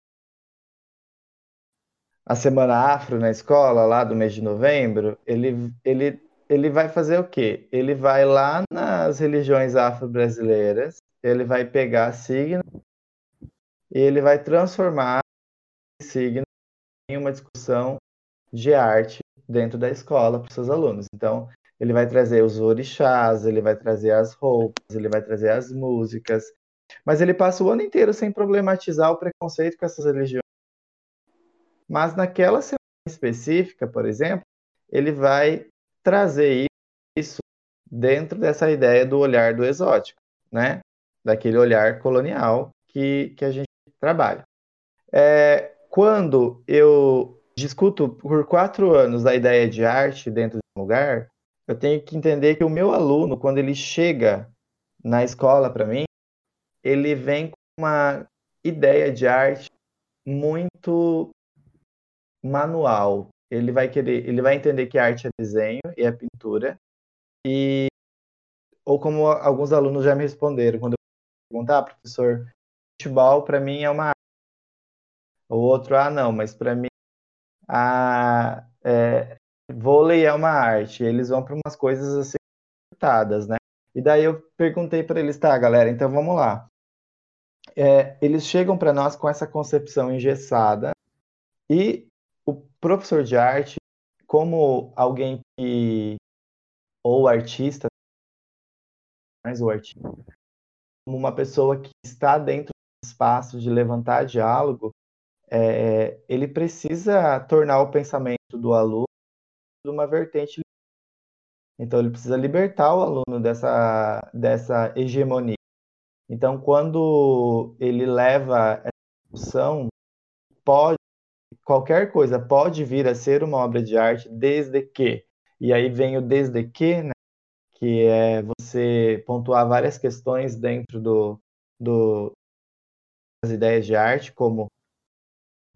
a Semana Afro na escola, lá do mês de novembro, ele, ele, ele vai fazer o quê? Ele vai lá nas religiões afro-brasileiras ele vai pegar signo e ele vai transformar signo em uma discussão de arte dentro da escola para os seus alunos. Então, ele vai trazer os orixás, ele vai trazer as roupas, ele vai trazer as músicas, mas ele passa o ano inteiro sem problematizar o preconceito com essas religiões. Mas naquela semana específica, por exemplo, ele vai trazer isso dentro dessa ideia do olhar do exótico, né? Daquele olhar colonial que, que a gente trabalha. É, quando eu discuto por quatro anos a ideia de arte dentro de um lugar, eu tenho que entender que o meu aluno, quando ele chega na escola para mim, ele vem com uma ideia de arte muito manual. Ele vai querer, ele vai entender que arte é desenho e é pintura. E ou como alguns alunos já me responderam quando perguntar, ah, professor, futebol para mim é uma arte. O outro, ah, não, mas para mim a é, vôlei é uma arte. Eles vão para umas coisas assim, né? E daí eu perguntei para eles, tá, galera, então vamos lá. É, eles chegam para nós com essa concepção engessada e o professor de arte, como alguém que ou artista, mais o artista, como uma pessoa que está dentro do espaço de levantar diálogo, é, ele precisa tornar o pensamento do aluno de uma vertente. Então, ele precisa libertar o aluno dessa, dessa hegemonia. Então, quando ele leva essa discussão, pode, qualquer coisa pode vir a ser uma obra de arte desde que. E aí vem o desde que, né? Que é você pontuar várias questões dentro do, do das ideias de arte, como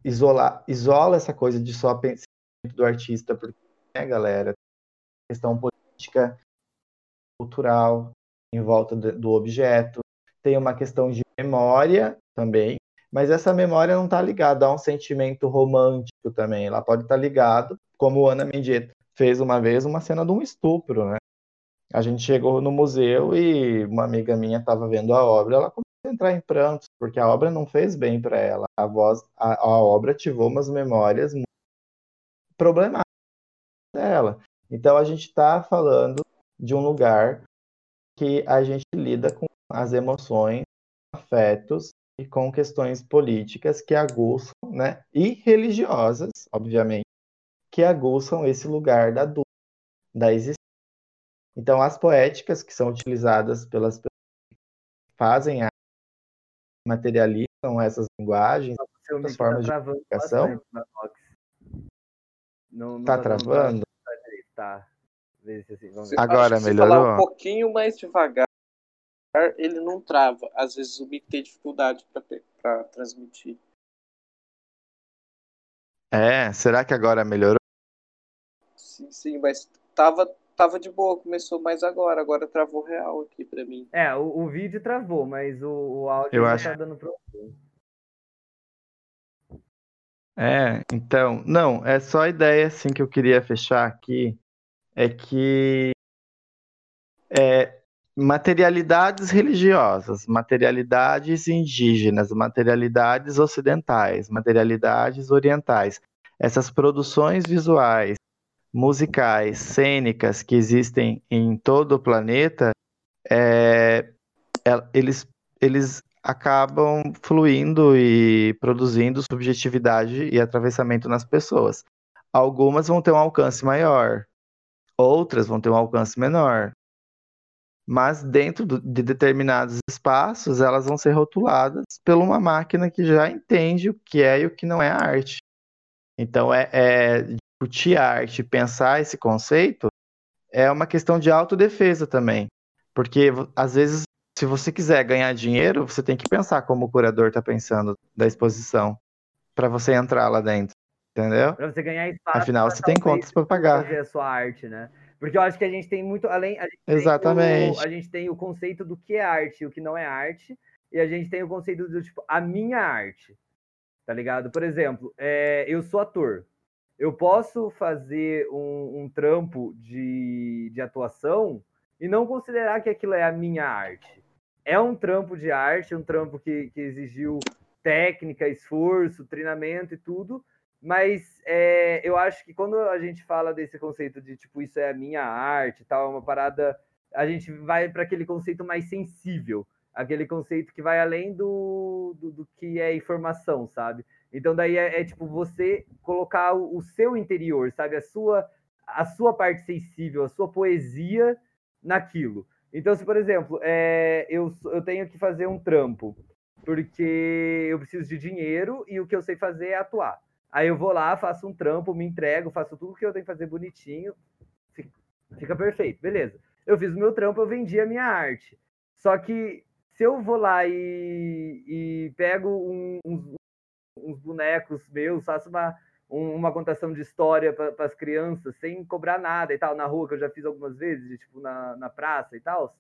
isolar, isola essa coisa de só pensamento do artista, porque, né, galera, questão política, cultural em volta do objeto, tem uma questão de memória também, mas essa memória não está ligada a um sentimento romântico também, ela pode estar tá ligada, como Ana Mendieta fez uma vez, uma cena de um estupro, né? A gente chegou no museu e uma amiga minha estava vendo a obra, ela começou a entrar em prantos, porque a obra não fez bem para ela. A voz, a, a, obra ativou umas memórias problemáticas dela. Então a gente está falando de um lugar que a gente lida com as emoções, afetos e com questões políticas que aguçam, né, e religiosas, obviamente, que aguçam esse lugar da dúvida, da existência então, as poéticas que são utilizadas pelas pessoas que fazem a materializam essas linguagens, essas formas tá de comunicação. Não, não tá travando? Tá. Assim, Agora melhorou. Se falar um pouquinho mais devagar, ele não trava. Às vezes o mic tem dificuldade para transmitir. É, será que agora melhorou? Sim, sim, mas tava tava de boa, começou mais agora, agora travou real aqui pra mim. É, o, o vídeo travou, mas o, o áudio Eu acho... tá dando problema. É, então, não, é só a ideia assim que eu queria fechar aqui, é que é, materialidades religiosas, materialidades indígenas, materialidades ocidentais, materialidades orientais, essas produções visuais musicais, cênicas que existem em todo o planeta, é, é, eles, eles acabam fluindo e produzindo subjetividade e atravessamento nas pessoas. Algumas vão ter um alcance maior, outras vão ter um alcance menor. Mas dentro do, de determinados espaços, elas vão ser rotuladas por uma máquina que já entende o que é e o que não é arte. Então é, é discutir a arte, pensar esse conceito, é uma questão de autodefesa também. Porque, às vezes, se você quiser ganhar dinheiro, você tem que pensar como o curador está pensando da exposição, para você entrar lá dentro. Entendeu? Para você ganhar espaço. Afinal, você tem contas para pagar. Fazer a sua arte, né? Porque eu acho que a gente tem muito além. Exatamente. O, a gente tem o conceito do que é arte e o que não é arte, e a gente tem o conceito do tipo a minha arte, tá ligado? Por exemplo, é, eu sou ator eu posso fazer um, um trampo de, de atuação e não considerar que aquilo é a minha arte. é um trampo de arte, um trampo que, que exigiu técnica, esforço, treinamento e tudo, mas é, eu acho que quando a gente fala desse conceito de tipo, isso é a minha arte tal, é uma parada, a gente vai para aquele conceito mais sensível, aquele conceito que vai além do, do, do que é informação, sabe? Então daí é, é tipo você colocar o, o, seu interior, sabe? A sua, a sua parte sensível, a sua poesia naquilo. Então, se, por exemplo, é, eu, eu tenho que fazer um trampo, porque eu preciso de dinheiro e o que eu sei fazer é atuar. Aí eu vou lá, faço um trampo, me entrego, faço tudo que eu tenho que fazer bonitinho, fica, perfeito, beleza. Eu fiz o meu trampo, eu vendi a minha arte. Só que se eu vou lá e, e pego um, uns, uns, bonecos meus, faço uma, um, uma contação de história para as crianças sem cobrar nada e tal, na rua, que eu já fiz algumas vezes, tipo na, na praça e tal,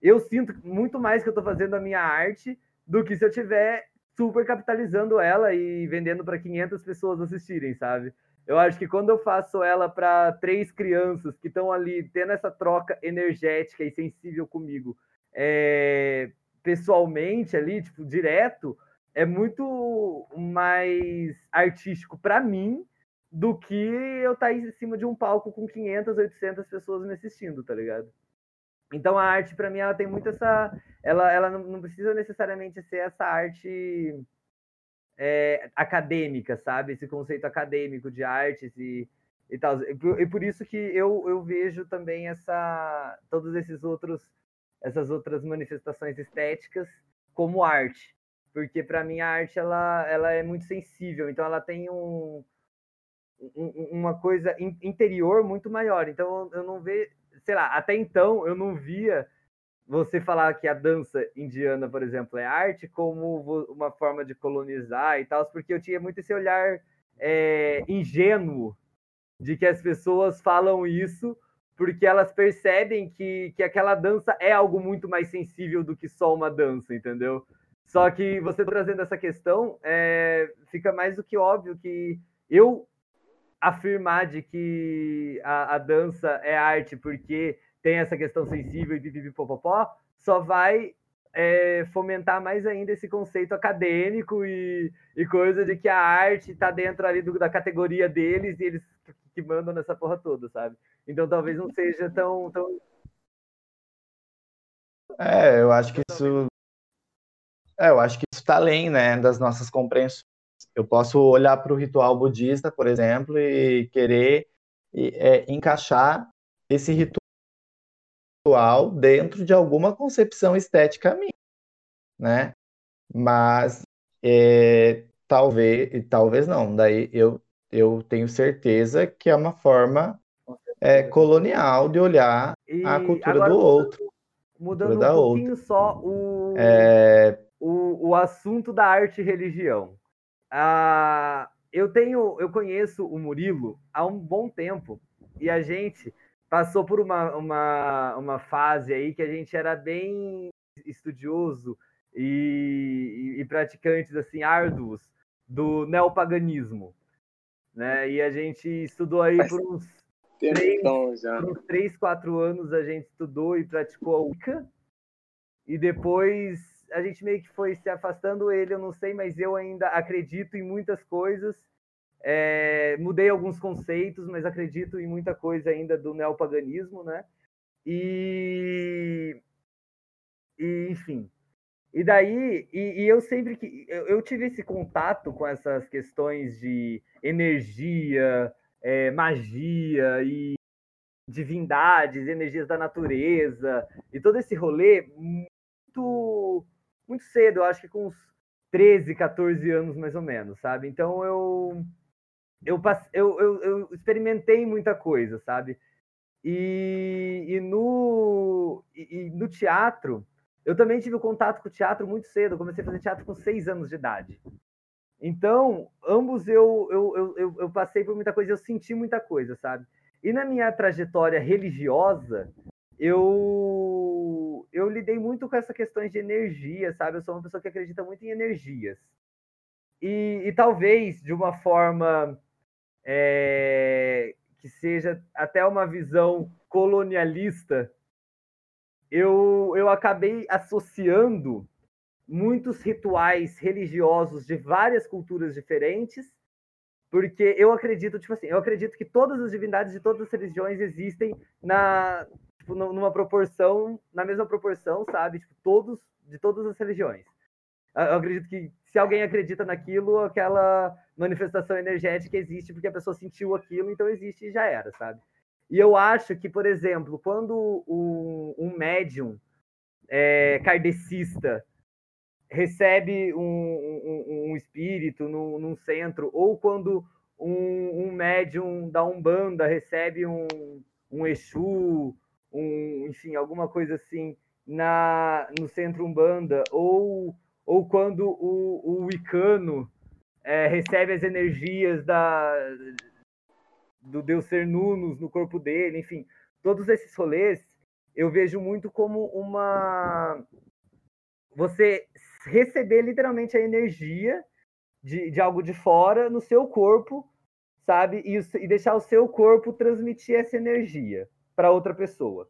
eu sinto muito mais que eu estou fazendo a minha arte do que se eu tiver super capitalizando ela e vendendo para 500 pessoas assistirem, sabe? Eu acho que quando eu faço ela para três crianças que estão ali tendo essa troca energética e sensível comigo, é, pessoalmente ali, tipo, direto, é muito mais artístico para mim do que eu estar tá em cima de um palco com 500, 800 pessoas me assistindo, tá ligado? Então a arte para mim ela tem muito essa, ela, ela não precisa necessariamente ser essa arte é, acadêmica, sabe? Esse conceito acadêmico de artes e, e tal. E por, e por isso que eu, eu vejo também essa, todos esses outros essas outras manifestações estéticas como arte, porque para mim a arte ela, ela é muito sensível, então ela tem um, um uma coisa interior muito maior. Então eu não vejo, sei lá, até então eu não via você falar que a dança indiana, por exemplo, é arte como uma forma de colonizar e tal, porque eu tinha muito esse olhar é, ingênuo de que as pessoas falam isso porque elas percebem que, que aquela dança é algo muito mais sensível do que só uma dança, entendeu? Só que você trazendo essa questão, é, fica mais do que óbvio que eu afirmar de que a, a dança é arte porque tem essa questão sensível e pipipipopopó, só vai é, fomentar mais ainda esse conceito acadêmico e, e coisa de que a arte está dentro ali do, da categoria deles e eles que mandam nessa porra toda, sabe? Então talvez não seja tão. tão... É, eu acho que isso. É, eu acho que isso está além né, das nossas compreensões. Eu posso olhar para o ritual budista, por exemplo, e querer é, encaixar esse ritual dentro de alguma concepção estética minha, né? Mas é, talvez, talvez não. Daí eu, eu tenho certeza que é uma forma é, colonial de olhar e a cultura agora, do outro. Mudando um pouquinho outra. só o, é... o, o assunto da arte e religião. Ah, eu tenho, eu conheço o Murilo há um bom tempo e a gente passou por uma, uma, uma fase aí que a gente era bem estudioso e, e, praticantes assim árduos do neopaganismo, né? E a gente estudou aí por uns três. Por uns 3, 4 anos a gente estudou e praticou a Wicca. E depois a gente meio que foi se afastando ele, eu não sei, mas eu ainda acredito em muitas coisas. É, mudei alguns conceitos, mas acredito em muita coisa ainda do neopaganismo, né? E, e enfim. E daí, e, e eu sempre que eu, eu, tive esse contato com essas questões de energia, é, magia e divindades, energias da natureza e todo esse rolê muito muito cedo, eu acho que com uns 13, 14 anos mais ou menos, sabe? Então eu eu, eu, eu, eu experimentei muita coisa, sabe? E, e, no, e, e, no teatro, eu também tive contato com o teatro muito cedo. Eu comecei a fazer teatro com seis anos de idade. Então, ambos eu, eu, eu, eu, passei por muita coisa, eu senti muita coisa, sabe? E na minha trajetória religiosa, eu, eu lidei muito com essa questão de energia, sabe? Eu sou uma pessoa que acredita muito em energias. E, e talvez de uma forma é, que seja até uma visão colonialista, eu, eu acabei associando muitos rituais religiosos de várias culturas diferentes, porque eu acredito, tipo assim, eu acredito que todas as divindades de todas as religiões existem na tipo, numa proporção, na mesma proporção, sabe? Tipo, todos de todas as religiões. Eu acredito que se alguém acredita naquilo, aquela manifestação energética existe porque a pessoa sentiu aquilo, então existe e já era, sabe? E eu acho que, por exemplo, quando um, um médium é, kardecista recebe um, um, um espírito num, num, centro, ou quando um, um médium da Umbanda recebe um, um Exu, um, enfim, alguma coisa assim, na, no centro Umbanda, ou, ou quando o, o é, recebe as energias da, do Deus Ser Nunos no corpo dele, enfim, todos esses rolês eu vejo muito como uma. Você receber literalmente a energia de, de algo de fora no seu corpo, sabe? E, e deixar o seu corpo transmitir essa energia para outra pessoa.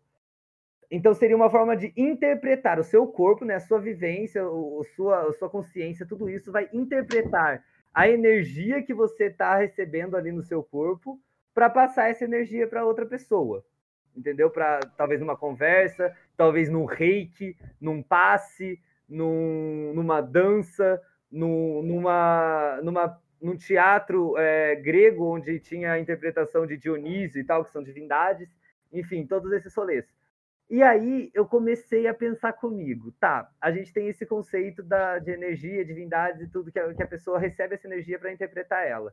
Então seria uma forma de interpretar o seu corpo, né, a sua vivência, o, sua, a sua consciência, tudo isso vai interpretar a energia que você está recebendo ali no seu corpo para passar essa energia para outra pessoa. Entendeu? Para talvez numa conversa, talvez num reiki, num passe, num, numa dança, num, numa, numa, num teatro é, grego onde tinha a interpretação de Dionísio e tal, que são divindades, enfim, todos esses rolês. E aí eu comecei a pensar comigo, tá, a gente tem esse conceito da, de energia, divindades e tudo, que a, que a pessoa recebe essa energia para interpretar ela.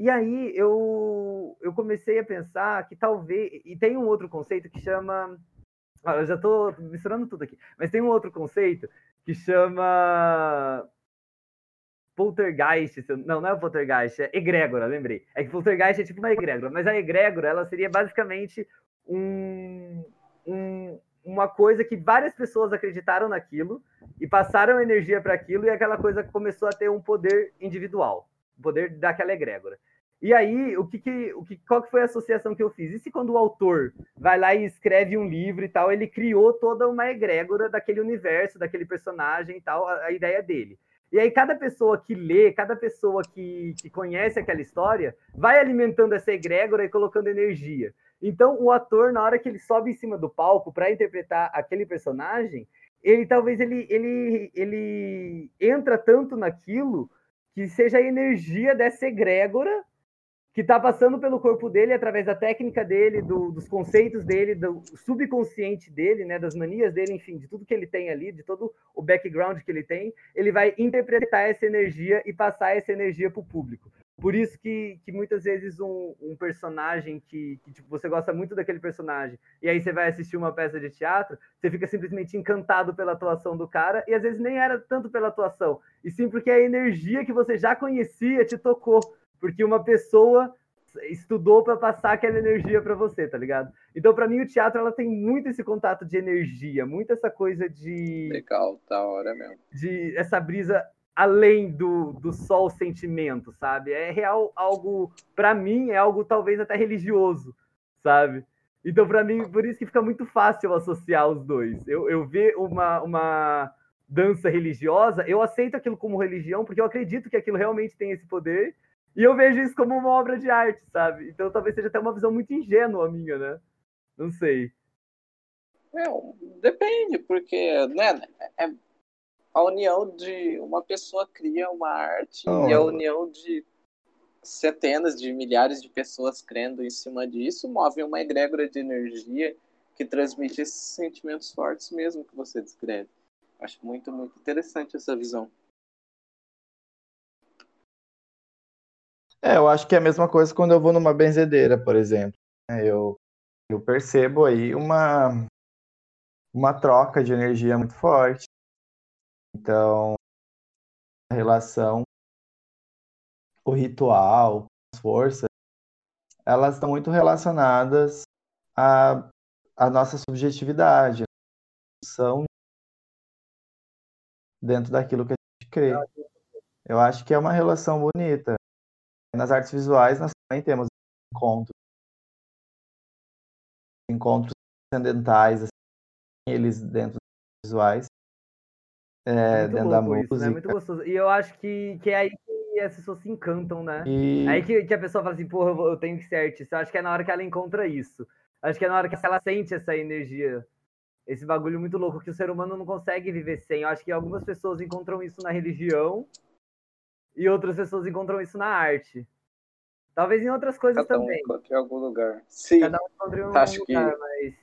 E aí eu, eu comecei a pensar que talvez. E tem um outro conceito que chama. Eu já estou misturando tudo aqui, mas tem um outro conceito que chama. Poltergeist, não, não é poltergeist, é egrégora, lembrei. É que poltergeist é tipo uma egrégora, mas a egrégora, ela seria basicamente um, um, uma coisa que várias pessoas acreditaram naquilo e passaram energia para aquilo e aquela coisa começou a ter um poder individual, o poder daquela egrégora. E aí, o que, que, o que, qual que foi a associação que eu fiz? E se quando o autor vai lá e escreve um livro e tal, ele criou toda uma egrégora daquele universo, daquele personagem e tal, a, a ideia dele. E aí, cada pessoa que lê, cada pessoa que, que conhece aquela história, vai alimentando essa egrégora e colocando energia. Então, o ator, na hora que ele sobe em cima do palco para interpretar aquele personagem, ele talvez ele, ele, ele entra tanto naquilo que seja a energia dessa egrégora que está passando pelo corpo dele através da técnica dele, do, dos conceitos dele, do subconsciente dele, né, das manias dele, enfim, de tudo que ele tem ali, de todo o background que ele tem, ele vai interpretar essa energia e passar essa energia para o público. Por isso que, que muitas vezes um, um personagem que, que tipo, você gosta muito daquele personagem, e aí você vai assistir uma peça de teatro, você fica simplesmente encantado pela atuação do cara, e às vezes nem era tanto pela atuação, e sim porque a energia que você já conhecia te tocou, porque uma pessoa estudou para passar aquela energia para você, tá ligado? Então, para mim, o teatro ela tem muito esse contato de energia, muito essa coisa de. Legal, da hora mesmo. De essa brisa além do, do só o sentimento, sabe? É real algo, para mim, é algo talvez até religioso, sabe? Então, para mim, por isso que fica muito fácil associar os dois. Eu, eu ver uma, uma dança religiosa, eu aceito aquilo como religião, porque eu acredito que aquilo realmente tem esse poder, e eu vejo isso como uma obra de arte, sabe? Então, talvez seja até uma visão muito ingênua minha, né? Não sei. É, depende, porque né, é, a união de uma pessoa cria uma arte oh. e a união de centenas de milhares de pessoas crendo em cima disso move uma egrégora de energia que transmite esses sentimentos fortes mesmo que você descreve. Acho muito, muito interessante essa visão. É, eu acho que é a mesma coisa quando eu vou numa benzedeira, por exemplo. É, eu, eu percebo aí uma, uma troca de energia muito forte. Então, a relação, o ritual, as forças, elas estão muito relacionadas à, à nossa subjetividade, são dentro daquilo que a gente crê. Eu acho que é uma relação bonita. Nas artes visuais, nós também temos encontros, encontros transcendentais, assim, eles dentro dos visuais, é, dentro da música. Isso, né? Muito gostoso. E eu acho que, que é aí que as pessoas se encantam, né? E... Aí que, que a pessoa fala assim, porra, eu tenho que ser artista. Eu acho que é na hora que ela encontra isso. Acho que é na hora que ela sente essa energia. Esse bagulho muito louco que o ser humano não consegue viver sem. Eu acho que algumas pessoas encontram isso na religião e outras pessoas encontram isso na arte. Talvez em outras coisas Cada também. Um encontre em algum lugar. Sim. Cada um encontre em algum acho lugar, que... mas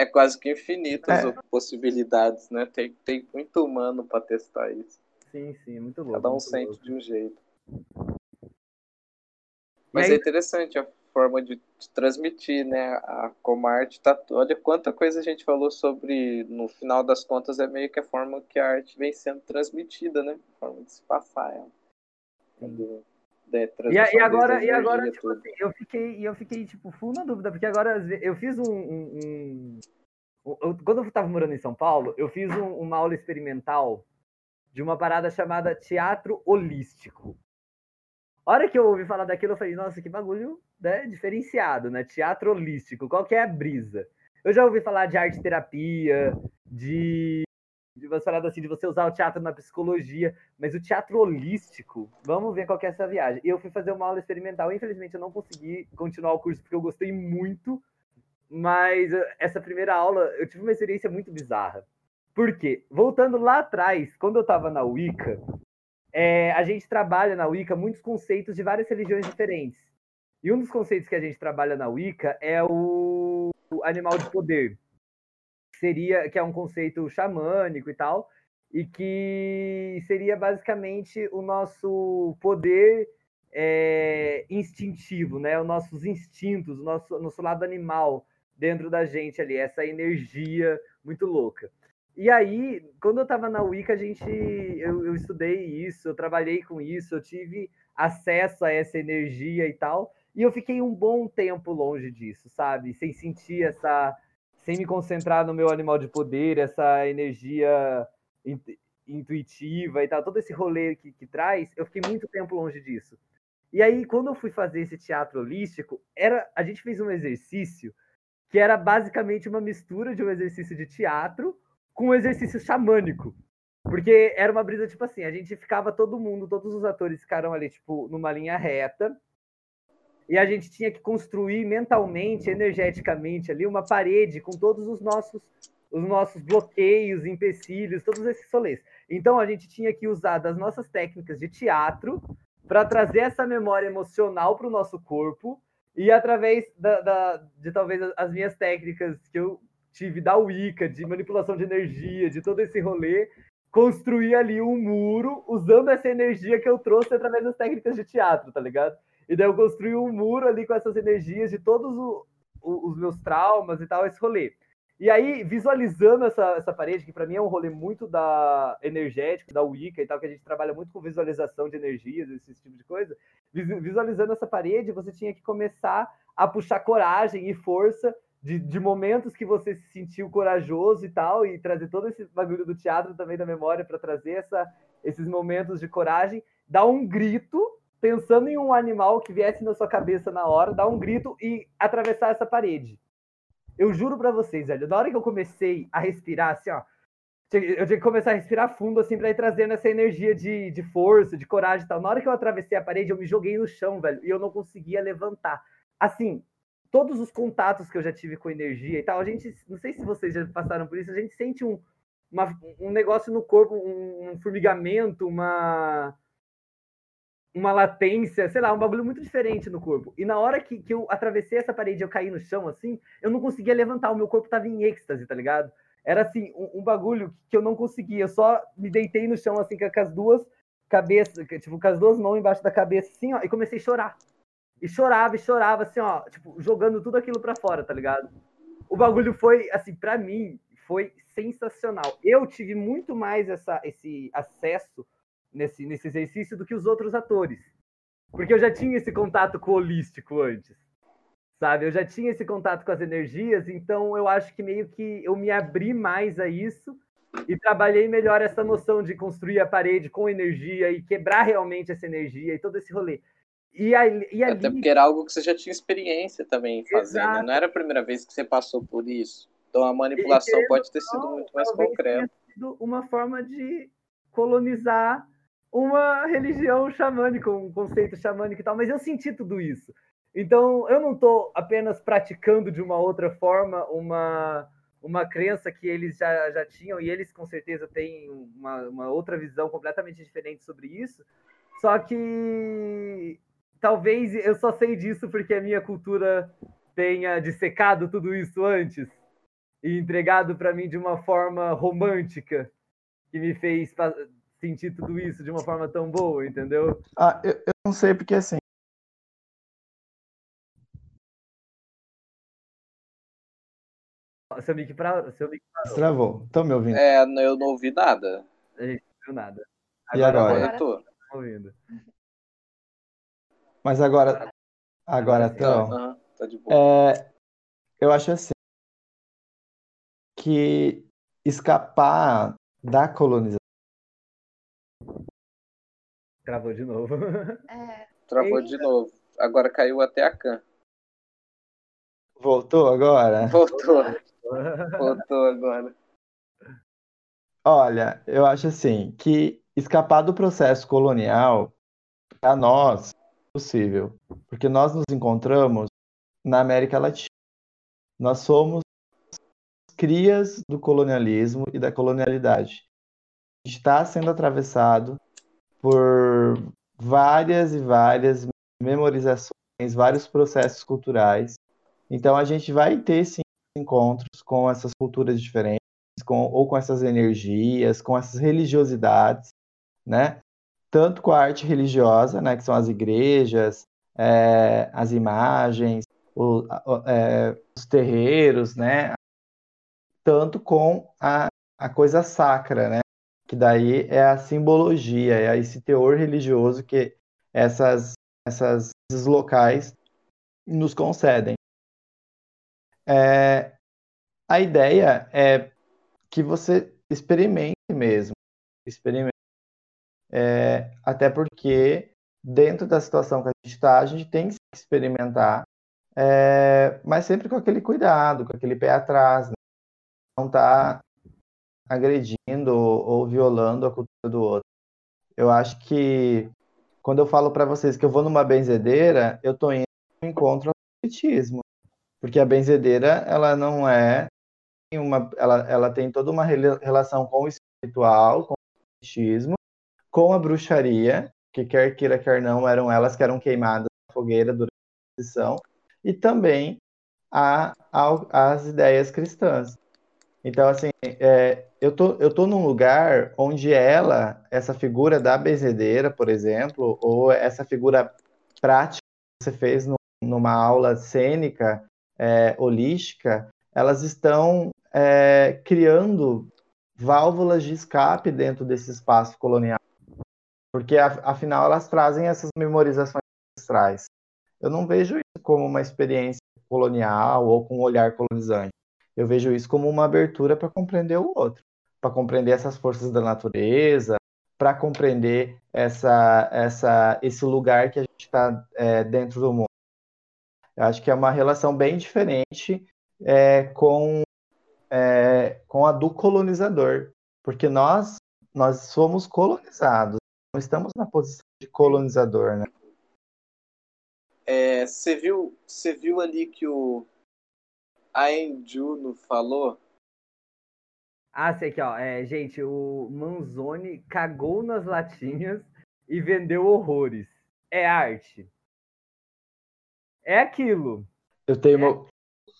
é quase que infinitas é. possibilidades, né? Tem, tem muito humano para testar isso. Sim, sim, é muito louco. Cada um sente louco. de um jeito. Mas aí... é interessante a forma de, de, transmitir, né? A, como a arte tá. Olha quanta coisa a gente falou sobre. No final das contas, é meio que a forma que a arte vem sendo transmitida, né? A forma de se passar ela. Quando, né, e, e, agora, e agora tipo assim, eu fiquei, eu fiquei, tipo, full na dúvida, porque agora eu fiz um. um, um eu, quando eu estava morando em São Paulo, eu fiz um, uma aula experimental de uma parada chamada teatro holístico. A hora que eu ouvi falar daquilo, eu falei, nossa, que bagulho né, diferenciado, né? Teatro holístico, qual que é a brisa? Eu já ouvi falar de arte terapia, de de umas paradas assim, de você usar o teatro na psicologia, mas o teatro holístico, vamos ver qual que é essa viagem. Eu fui fazer uma aula experimental, infelizmente eu não consegui continuar o curso porque eu gostei muito, mas eh, essa primeira aula eu tive uma experiência muito bizarra. Por quê? Voltando lá atrás, quando eu estava na Wicca, é, a gente trabalha na Wicca muitos conceitos de várias religiões diferentes. E um dos conceitos que a gente trabalha na Wicca é o animal de poder seria que é um conceito xamânico e tal, e que seria basicamente o nosso poder é, instintivo, né? Os nossos instintos, o nosso, nosso lado animal dentro da gente ali, essa energia muito louca. E aí, quando eu estava na Wicca, a gente, eu, eu, estudei isso, eu trabalhei com isso, eu tive acesso a essa energia e tal, e eu fiquei um bom tempo longe disso, sabe? Sem sentir essa sem me concentrar no meu animal de poder, essa energia intuitiva e tal, todo esse rolê que, que traz, eu fiquei muito tempo longe disso. E aí, quando eu fui fazer esse teatro holístico, era, a gente fez um exercício que era basicamente uma mistura de um exercício de teatro com um exercício xamânico. Porque era uma brisa tipo assim, a gente ficava todo mundo, todos os atores ficaram ali, tipo, numa linha reta, e a gente tinha que construir mentalmente, energeticamente ali uma parede com todos os nossos os nossos bloqueios, empecilhos, todos esses solês. Então a gente tinha que usar das nossas técnicas de teatro para trazer essa memória emocional para o nosso corpo e através da, da, de talvez as minhas técnicas que eu tive da Wicca, de manipulação de energia, de todo esse rolê, construir ali um muro usando essa energia que eu trouxe através das técnicas de teatro, tá ligado? E daí eu construí um muro ali com essas energias de todos o, o, os meus traumas e tal, esse rolê. E aí, visualizando essa, essa parede, que para mim é um rolê muito da energético, da Wicca e tal, que a gente trabalha muito com visualização de energias, esse tipo de coisa. Visualizando essa parede, você tinha que começar a puxar coragem e força de, de momentos que você se sentiu corajoso e tal, e trazer todo esse bagulho do teatro também da memória para trazer essa, esses momentos de coragem, dar um grito pensando em um animal que viesse na sua cabeça na hora, dar um grito e atravessar essa parede. Eu juro para vocês, velho, na hora que eu comecei a respirar, assim, ó, eu tinha que começar a respirar fundo, assim, pra ir trazendo essa energia de, de força, de coragem e tal. Na hora que eu atravessei a parede, eu me joguei no chão, velho, e eu não conseguia levantar. Assim, todos os contatos que eu já tive com energia e tal, a gente, não sei se vocês já passaram por isso, a gente sente um, uma, um negócio no corpo, um, um formigamento, uma, uma latência, sei lá, um bagulho muito diferente no corpo. E na hora que, que eu atravessei essa parede e eu caí no chão, assim, eu não conseguia levantar, o meu corpo tava em êxtase, tá ligado? Era assim, um, um bagulho que eu não conseguia, eu só me deitei no chão, assim, com as duas cabeças, tipo, com as duas mãos embaixo da cabeça, assim, ó, e comecei a chorar. E chorava, e chorava, assim, ó, tipo, jogando tudo aquilo pra fora, tá ligado? O bagulho foi, assim, para mim, foi sensacional. Eu tive muito mais essa, esse acesso nesse, nesse exercício do que os outros atores. Porque eu já tinha esse contato com o holístico antes. Sabe? Eu já tinha esse contato com as energias, então eu acho que meio que eu me abri mais a isso e trabalhei melhor essa noção de construir a parede com energia e quebrar realmente essa energia e todo esse rolê. E, e ali... Até porque era algo que você já tinha experiência também em fazer, né? Não era a primeira vez que você passou por isso. Então a manipulação pode ter sido muito mais concreta. Uma forma de colonizar uma religião xamânica, um conceito xamânico e tal, mas eu senti tudo isso. Então, eu não estou apenas praticando de uma outra forma uma, uma crença que eles já, já tinham, e eles com certeza têm uma, uma outra visão completamente diferente sobre isso. Só que talvez eu só sei disso porque a minha cultura tenha dissecado tudo isso antes e entregado para mim de uma forma romântica que me fez sentir tudo isso de uma forma tão boa, entendeu? Ah, eu, eu não sei porque assim. Seu mic, pra, seu mic parou. Travou. Estão me ouvindo? É, eu não ouvi nada. A gente não ouviu nada. Agora, e agora? agora eu tô. ouvindo. Mas agora. Agora estão. Uhum, tá de boa. É, eu acho assim. Que escapar da colonização Travou de novo. É. Travou Eita. de novo. Agora caiu até a can. Voltou agora? Voltou. Voltou agora. Olha, eu acho assim que escapar do processo colonial para nós é possível, porque nós nos encontramos na América Latina. Nós somos crias do colonialismo e da colonialidade. Está sendo atravessado por várias e várias memorizações, vários processos culturais. Então a gente vai ter sim encontros com essas culturas diferentes, com, ou com essas energias, com essas religiosidades, né? Tanto com a arte religiosa, né, que são as igrejas, é, as imagens, o, é, os terreiros, né? Tanto com a, a coisa sacra, né? Que daí é a simbologia, é esse teor religioso que essas, essas, esses locais nos concedem. É, a ideia é que você experimente mesmo, experimente. É, até porque dentro da situação que a gente está, a gente tem que experimentar, é, mas sempre com aquele cuidado, com aquele pé atrás, né? não tá agredindo ou, violando a cultura do outro. Eu acho que quando eu falo para vocês que eu vou numa benzedeira, eu estou indo no encontro ao espiritismo, porque a benzedeira ela não é uma, ela, ela tem toda uma relação com o espiritual, com o espiritismo, com a bruxaria, que quer queira quer não eram elas que eram queimadas na fogueira durante a Inquisição, e também a, a, as ideias cristãs. Então, assim, é, eu, tô, eu tô num lugar onde ela, essa figura da bezedeira, por exemplo, ou essa figura prática que você fez no, numa aula cênica, é, holística, elas estão é, criando válvulas de escape dentro desse espaço colonial. Porque, afinal, elas trazem essas memorizações ancestrais. Eu não vejo isso como uma experiência colonial ou com um olhar colonizante. Eu vejo isso como uma abertura para compreender o outro, para compreender essas forças da natureza, para compreender essa, essa, esse lugar que a gente está é, dentro do mundo. Eu acho que é uma relação bem diferente é, com, é, com a do colonizador, porque nós, nós somos colonizados, não estamos na posição de colonizador, né? É, você viu, você viu ali que o a Enjuno falou? Ah, sei aqui, ó. É, gente, o Manzoni cagou nas latinhas e vendeu horrores. É arte. É aquilo. Eu tenho, é... Uma,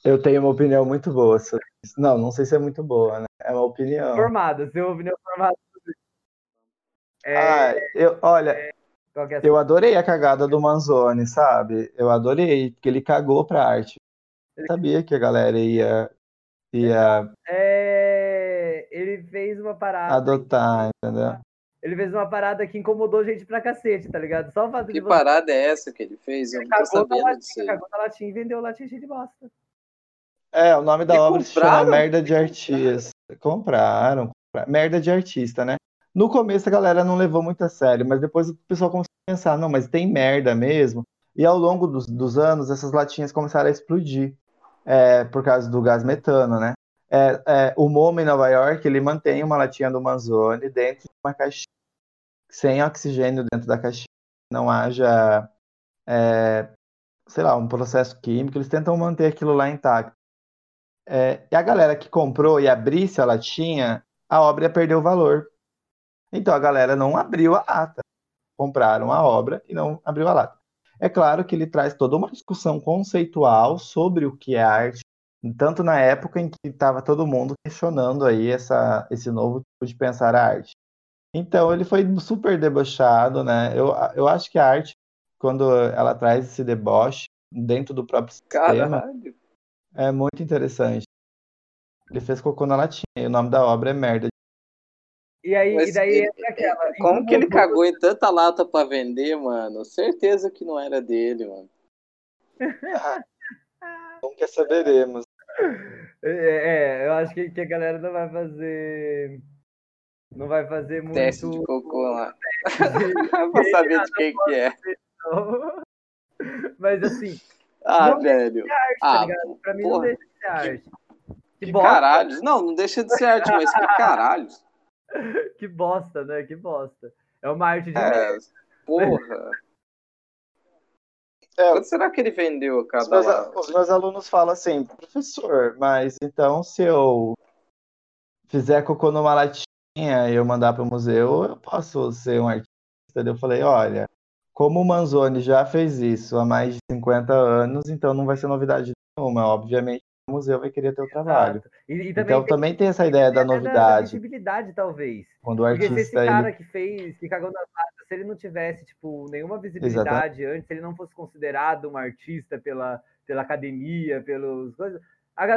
eu tenho uma opinião muito boa sobre isso. Não, não sei se é muito boa, né? É uma opinião. Formada, seu opinião formada. É... Ah, eu, olha, é... É eu adorei a cagada do Manzoni, sabe? Eu adorei, porque ele cagou pra arte sabia que a galera ia. ia é, fez uma parada. Adotar, entendeu? Ele fez uma parada que incomodou gente pra cacete, tá ligado? Só o fato que você... parada é essa que ele fez? Eu ele não tô sabendo latinha, disso. Cagou na latinha e vendeu latinha cheia de bosta. É, o nome da e obra compraram? se chama Merda de Artista. Compraram, compraram. Merda de Artista, né? No começo a galera não levou muito a sério, mas depois o pessoal começou a pensar, não, mas tem merda mesmo. E ao longo dos, dos anos, essas latinhas começaram a explodir é, por causa do gás metano, né? É, é, o MoMA em Nova York, ele mantém uma latinha do Manzoni dentro de uma caixinha, sem oxigênio dentro da caixinha, não haja, é, sei lá, um processo químico, eles tentam manter aquilo lá intacto. É, e a galera que comprou e abrisse a latinha, a obra ia perder o valor. Então a galera não abriu a lata. Compraram a obra e não abriu a lata. É claro que ele traz toda uma discussão conceitual sobre o que é arte, tanto na época em que estava todo mundo questionando aí essa, esse novo tipo de pensar a arte. Então ele foi super debochado, né? Eu, eu acho que a arte, quando ela traz esse deboche dentro do próprio sistema, Caralho. é muito interessante. Ele fez cocô na latinha, e o nome da obra é Merda e aí, Mas e daí ele, entra aquela. Como que ele cagou em tanta lata para vender, mano? Certeza que não era dele, mano. Nunca saberemos. É, é, eu acho que, que, a galera não vai fazer. Não vai fazer muito. Teste de cocô lá. pra saber de quem que é. Mas assim. Ah, velho. Arte, tá ah, tá pra mim porra. não deixa de ser arte. Que, que caralho. Não, não deixa de ser arte, mas que caralho. que bosta, né? Que bosta. É uma arte de. É, porra. É, Quanto será que ele vendeu cada os meus, os meus alunos falam assim, professor, mas então se eu fizer cocô numa latinha e eu mandar para o museu, eu posso ser um artista? Eu falei, olha, como o Manzoni já fez isso há mais de 50 anos, então não vai ser novidade nenhuma. Obviamente, museu vai querer ter o trabalho. E, e também então tem, também tem essa ideia da novidade. Da visibilidade, talvez. Quando o artista. Porque se esse cara ele... que fez, que cagou na pata, se ele não tivesse, tipo, nenhuma visibilidade Exatamente. antes, se ele não fosse considerado um artista pela, pela academia, pelos coisas,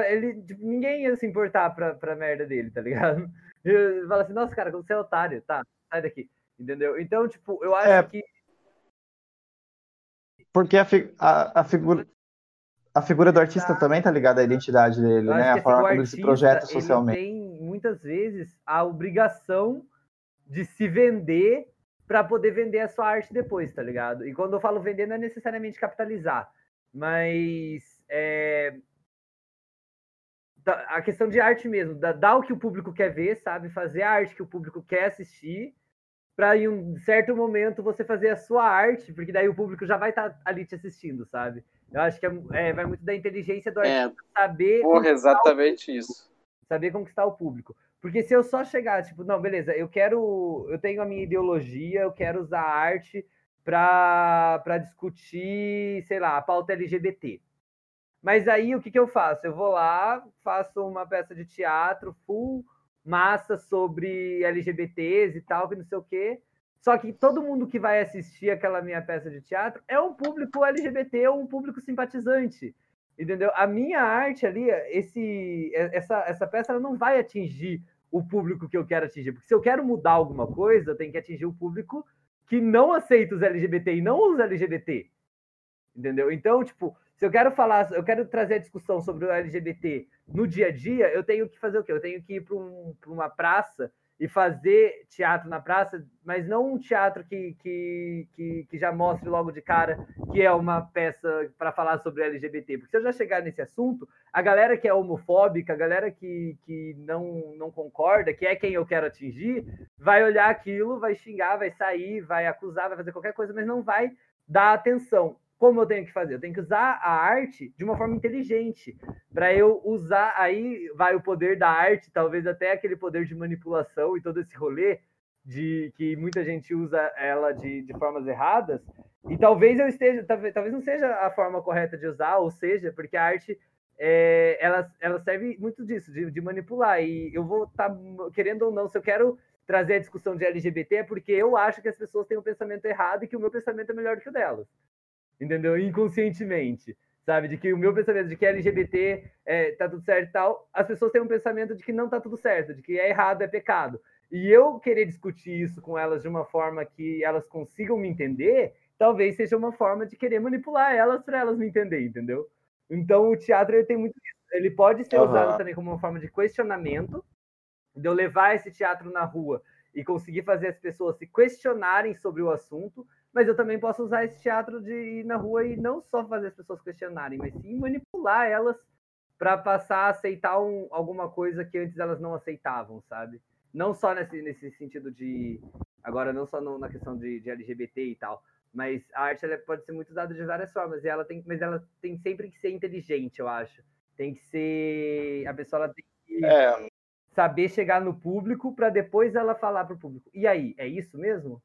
ele, tipo, ninguém ia se importar pra, pra merda dele, tá ligado? Fala assim, nossa, cara, você é otário, tá, sai daqui. Entendeu? Então, tipo, eu acho é... que porque a, a, a, figura, a figura do artista também tá ligada à identidade dele, né? A forma como ele se projeta socialmente. Ele tem muitas vezes a obrigação de se vender para poder vender a sua arte depois, tá ligado? E quando eu falo vender, não é necessariamente capitalizar, mas é, a questão de arte mesmo, dar o que o público quer ver, sabe? Fazer a arte que o público quer assistir, para em um certo momento você fazer a sua arte, porque daí o público já vai estar tá ali te assistindo, sabe? Eu acho que é, é, vai muito da inteligência do é. artista é, saber. Porra, exatamente isso. Saber conquistar o público. Porque se eu só chegar, tipo, não, beleza, eu quero. Eu tenho a minha ideologia, eu quero usar a arte para discutir, sei lá, a pauta LGBT. Mas aí o que, que eu faço? Eu vou lá, faço uma peça de teatro full massa sobre LGBTs e tal, que não sei o quê. Só que todo mundo que vai assistir aquela minha peça de teatro é um público LGBT ou um público simpatizante. Entendeu? A minha arte ali, esse, essa, essa peça ela não vai atingir o público que eu quero atingir. Porque se eu quero mudar alguma coisa, eu tenho que atingir o público que não aceita os LGBT e não os LGBT. Entendeu? Então, tipo, se eu quero falar, eu quero trazer a discussão sobre o LGBT no dia a dia, eu tenho que fazer o quê? Eu tenho que ir para um, uma praça e fazer teatro na praça, mas não um teatro que, que, que, que já mostre logo de cara que é uma peça para falar sobre LGBT. Porque se eu já chegar nesse assunto, a galera que é homofóbica, a galera que, que não, não concorda, que é quem eu quero atingir, vai olhar aquilo, vai xingar, vai sair, vai acusar, vai fazer qualquer coisa, mas não vai dar atenção como eu tenho que fazer? Eu tenho que usar a arte de uma forma inteligente. Para eu usar, aí vai o poder da arte, talvez até aquele poder de manipulação e todo esse rolê de que muita gente usa ela de, de formas erradas. E talvez eu esteja, talvez, talvez não seja a forma correta de usar, ou seja, porque a arte é, ela, ela serve muito disso, de, de manipular. E eu vou estar, tá, querendo ou não, se eu quero trazer a discussão de LGBT, é porque eu acho que as pessoas têm um pensamento errado e que o meu pensamento é melhor que o delas entendeu? Inconscientemente, sabe? De que o meu pensamento de que LGBT é, tá tudo certo e tal, as pessoas têm um pensamento de que não tá tudo certo, de que é errado, é pecado. E eu querer discutir isso com elas de uma forma que elas consigam me entender, talvez seja uma forma de querer manipular elas para elas me entender, entendeu? Então o teatro ele tem muito Ele pode ser uhum. usado também como uma forma de questionamento, de eu levar esse teatro na rua e conseguir fazer as pessoas se questionarem sobre o assunto, mas eu também posso usar esse teatro de ir na rua e não só fazer as pessoas questionarem, mas sim manipular elas para passar a aceitar um, alguma coisa que antes elas não aceitavam, sabe? Não só nesse, nesse sentido de. Agora, não só no, na questão de, de, LGBT e tal, mas a arte ela pode ser muito usada de várias formas, e ela tem, mas ela tem sempre que ser inteligente, eu acho. Tem que ser. A pessoa ela tem que é. saber chegar no público para depois ela falar para o público. E aí, é isso mesmo?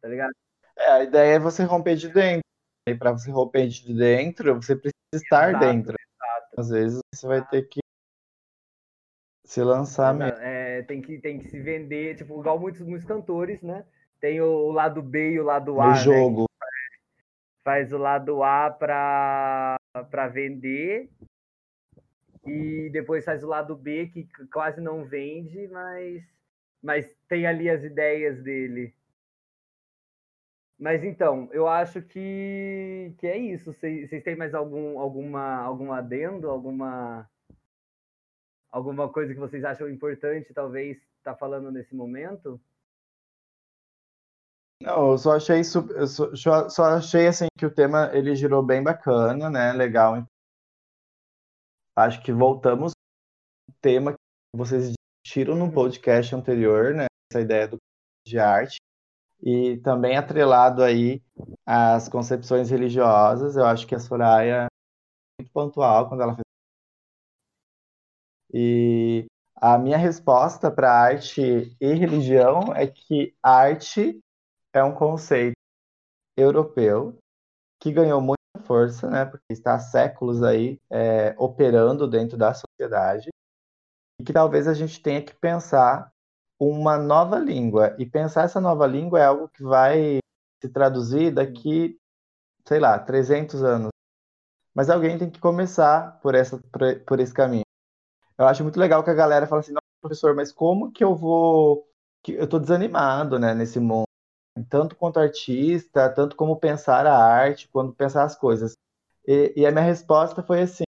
Tá ligado? É, a ideia é você romper de dentro. E para você romper de dentro, você precisa estar exato, dentro. Exato. Às vezes você vai ter que se lançar mesmo. É, tem, que, tem que se vender, tipo, igual muitos, muitos cantores, né? Tem o, o lado B e o lado A. No né? jogo. Faz o lado A para vender e depois faz o lado B que quase não vende, mas, mas tem ali as ideias dele. Mas então, eu acho que, que é isso. Vocês, têm mais algum, alguma, algum adendo, alguma, alguma coisa que vocês acham importante, talvez, estar tá falando nesse momento? Não, eu só achei eu só, só, achei assim que o tema ele girou bem bacana, né? Legal. Acho que voltamos ao tema que vocês discutiram no uhum. podcast anterior, né? Essa ideia do de arte e também atrelado aí às concepções religiosas. Eu acho que a Soraya é muito pontual quando ela fez. E a minha resposta para arte e religião é que arte é um conceito europeu que ganhou muita força, né, porque está há séculos aí é, operando dentro da sociedade e que talvez a gente tenha que pensar uma nova língua. E pensar essa nova língua é algo que vai se traduzir daqui, sei lá, 300 anos. Mas alguém tem que começar por, essa, por, por esse caminho. Eu acho muito legal que a galera fala assim, professor, mas como que eu vou... Eu estou desanimado, né, nesse mundo. Tanto quanto artista, tanto como pensar a arte, quando pensar as coisas. E, e a minha resposta foi assim,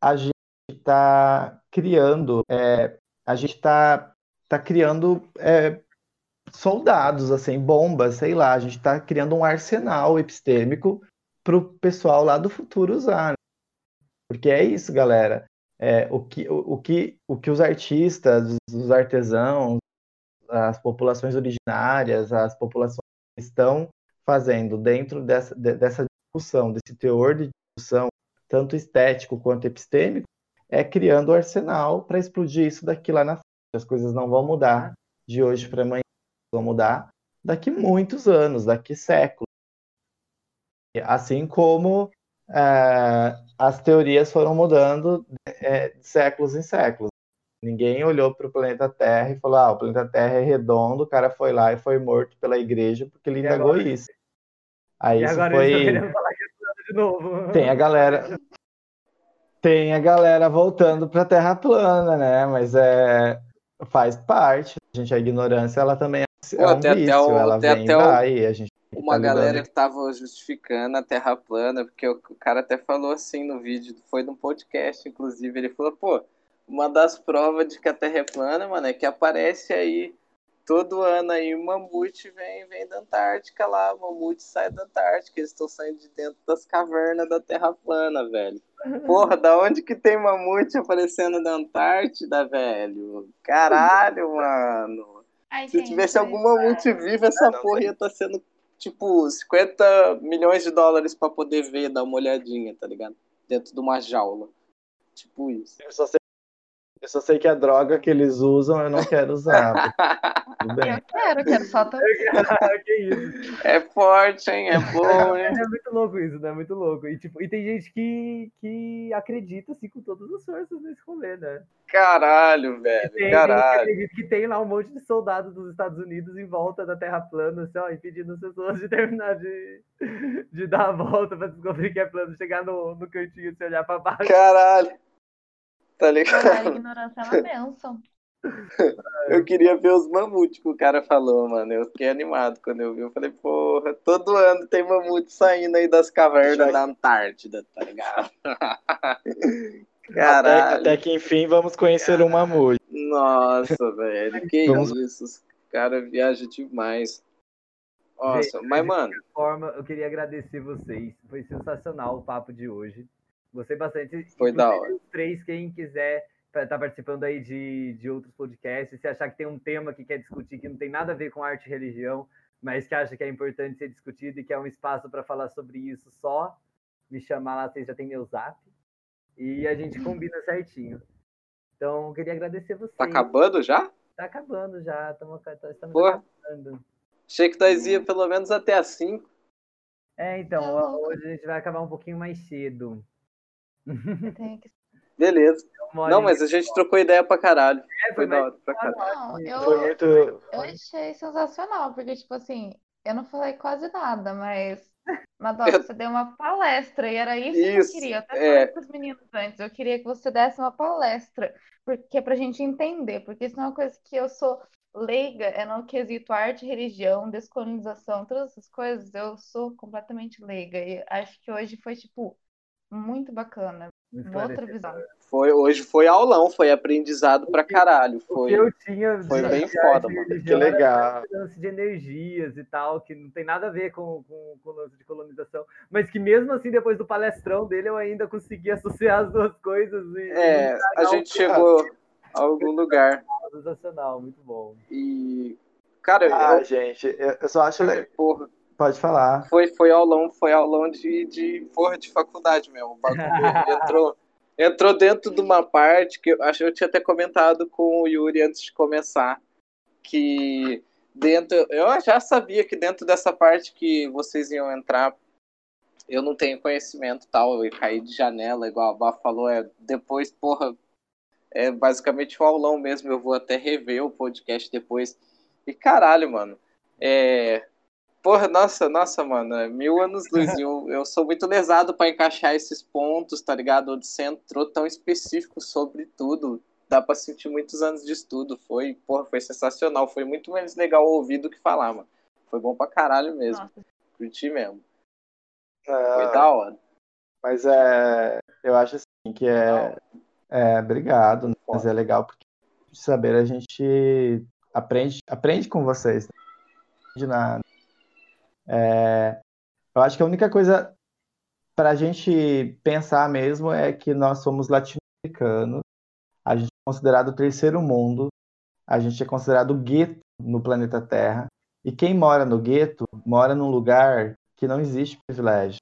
a gente está criando, é, a gente está tá criando é, soldados, assim, bombas, sei lá. A gente está criando um arsenal epistêmico para o pessoal lá do futuro usar. Né? Porque é isso, galera. É, o, que, o, o, que, o que os artistas, os artesãos, as populações originárias, as populações estão fazendo dentro dessa, dessa discussão, desse teor de discussão, tanto estético quanto epistêmico, é criando o arsenal para explodir isso daqui lá na as coisas não vão mudar de hoje para amanhã, vão mudar daqui muitos anos, daqui séculos. Assim como é, as teorias foram mudando é, de séculos em séculos. Ninguém olhou para o planeta Terra e falou: ah, o planeta Terra é redondo, o cara foi lá e foi morto pela igreja porque ele indagou isso. Aí e isso foi. Tem a galera. Tem a galera voltando para a Terra plana, né? Mas é faz parte. A gente, a ignorância, ela também é, Pô, um vício, até o, ela vem até vai, a gente uma tá galera que tava justificando a Terra plana, porque o, o, cara até falou assim no vídeo, foi num podcast, inclusive, ele falou, pô, uma das provas de que a Terra é plana, mano, é que aparece aí todo ano aí o mamute vem, vem da Antártica lá, o mamute sai da Antártica, eles estão saindo de dentro das cavernas da Terra plana, velho. Porra, da onde que tem mamute aparecendo da Antártida, velho? Caralho, mano. Ai, Se gente, tivesse algum mamute vivo, essa não, porra ia estar tá sendo, tipo, 50 milhões de dólares para poder ver, dar uma olhadinha, tá ligado? Dentro de uma jaula. Tipo isso. Eu só sei eu só sei que a droga que eles usam eu não quero usar. eu quero, quero só também. que isso. É forte, hein? É bom, hein? É muito louco isso, né? É muito louco. E, tipo, e tem gente que, que acredita, assim, com todas as forças nesse rolê, né? Caralho, velho. Tem, caralho. Tem que tem lá um monte de soldados dos Estados Unidos em volta da Terra plana, assim, ó, impedindo as pessoas de terminar de, de dar a volta pra descobrir que é plano, chegar no, no cantinho e se olhar pra baixo. Caralho. Tá ligado? A ignorância é uma benção. Eu queria ver os mamutes que o cara falou, mano. Eu fiquei animado quando eu vi. Eu falei, porra, todo ano tem mamute saindo aí das cavernas da Antártida, tá ligado? Caralho. Até, até, que enfim vamos conhecer Caralho. um mamute. Nossa, velho. Que vamos... isso? Os caras viajam demais. Nossa, Gente, mas, mano. De forma, eu queria agradecer vocês. Foi sensacional o papo de hoje. Gostei bastante. Foi da hora. Três, quem quiser estar tá participando aí de, de outros podcasts, se achar que tem um tema que quer discutir que não tem nada a ver com arte e religião, mas que acha que é importante ser discutido e que é um espaço para falar sobre isso só, me chamar lá, vocês já tem meu zap. E a gente combina certinho. Então, queria agradecer você. Tá acabando já? Tá acabando já, estamos, estamos Porra. acabando. Achei que nós ia pelo menos até as 5. É, então, hoje a gente vai acabar um pouquinho mais cedo. Beleza. Então, não, mas a gente trocou ideia pra caralho. É, foi, foi da hora pra caralho. Não, eu, foi muito... eu achei sensacional, porque, tipo assim, eu não falei quase nada, mas Madonna, eu... você deu uma palestra e era isso, isso que eu queria. Eu até falei é... para os meninos antes, eu queria que você desse uma palestra, porque é para a gente entender, porque isso não é uma coisa que eu sou leiga, é no quesito arte, religião, descolonização, todas essas coisas, eu sou completamente leiga. E acho que hoje foi, tipo, muito bacana. Outra visão. Foi, hoje foi aulão, foi aprendizado pra caralho. Foi, eu tinha foi bem foda, mano. Que legal. Lance de energias e tal, que não tem nada a ver com, com, com o lance de colonização. Mas que mesmo assim, depois do palestrão dele, eu ainda consegui associar as duas coisas. E, é, a gente chegou a algum lugar. Sensacional, muito bom. E. Cara, ah, eu... gente, eu só acho. Porra. Pode falar. Foi, foi aulão, foi aulão de, de, porra, de faculdade mesmo. O bagulho entrou, entrou dentro de uma parte que eu acho que eu tinha até comentado com o Yuri antes de começar. Que dentro. Eu já sabia que dentro dessa parte que vocês iam entrar, eu não tenho conhecimento tal. Eu caí de janela, igual a Bá falou. É, depois, porra, é basicamente um aulão mesmo. Eu vou até rever o podcast depois. E caralho, mano. É, Porra, nossa, nossa, mano, é mil anos luz. eu, eu sou muito lesado para encaixar esses pontos, tá ligado? Onde você entrou tão específico sobre tudo. Dá pra sentir muitos anos de estudo. Foi, porra, foi sensacional. Foi muito menos legal ouvir do que falar, mano. Foi bom pra caralho mesmo. Nossa. Curti mesmo. É... Foi da hora. Mas é. Eu acho assim que é. É, obrigado, né? mas é legal porque saber a gente aprende, aprende com vocês. Né? Na, é, eu acho que a única coisa para a gente pensar mesmo é que nós somos latino-americanos, a gente é considerado o terceiro mundo, a gente é considerado gueto no planeta Terra, e quem mora no gueto mora num lugar que não existe privilégio,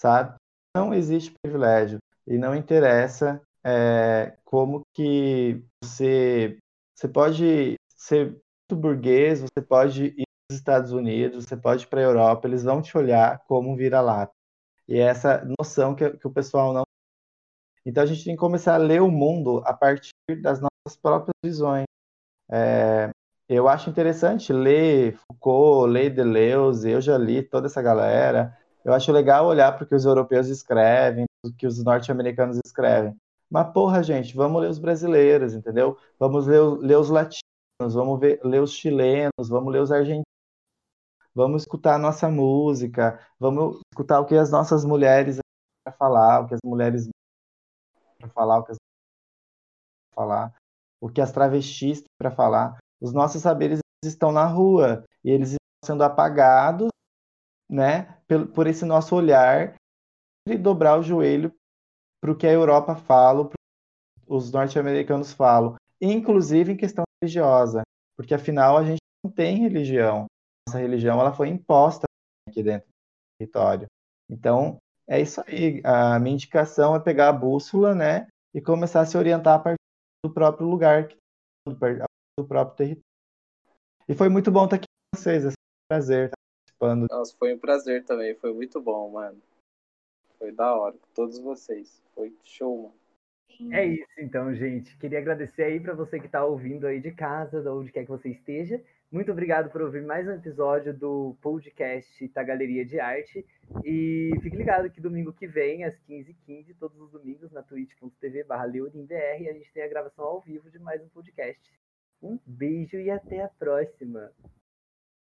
sabe? Não existe privilégio e não interessa é, como que você você pode ser muito burguês, você pode ir Estados Unidos, você pode ir para a Europa, eles vão te olhar como um vira-lata. E é essa noção que, que o pessoal não. Então a gente tem que começar a ler o mundo a partir das nossas próprias visões. É, eu acho interessante ler Foucault, ler Deleuze, eu já li toda essa galera. Eu acho legal olhar para o que os europeus escrevem, o que os norte-americanos escrevem. Mas, porra, gente, vamos ler os brasileiros, entendeu? Vamos ler, ler os latinos, vamos ver, ler os chilenos, vamos ler os argentinos vamos escutar a nossa música, vamos escutar o que as nossas mulheres para falar, o que as mulheres para falar, o que as falar, o que as travestis para falar. Os nossos saberes estão na rua e eles estão sendo apagados, né, por, por esse nosso olhar e dobrar o joelho para o que a Europa fala, os norte-americanos falam, inclusive em questão religiosa, porque afinal a gente não tem religião nossa religião ela foi imposta aqui dentro do território. Então, é isso aí. A minha indicação é pegar a bússola, né, e começar a se orientar a partir do próprio lugar, do próprio território. E foi muito bom estar aqui com vocês, é um prazer estar participando. Nossa, foi um prazer também, foi muito bom, mano. Foi da hora com todos vocês. Foi show, mano. É isso, então, gente. Queria agradecer aí para você que está ouvindo aí de casa, de onde quer que você esteja. Muito obrigado por ouvir mais um episódio do podcast da Galeria de Arte. E fique ligado que domingo que vem, às 15h15, todos os domingos, na twitch.tv barra a gente tem a gravação ao vivo de mais um podcast. Um beijo e até a próxima!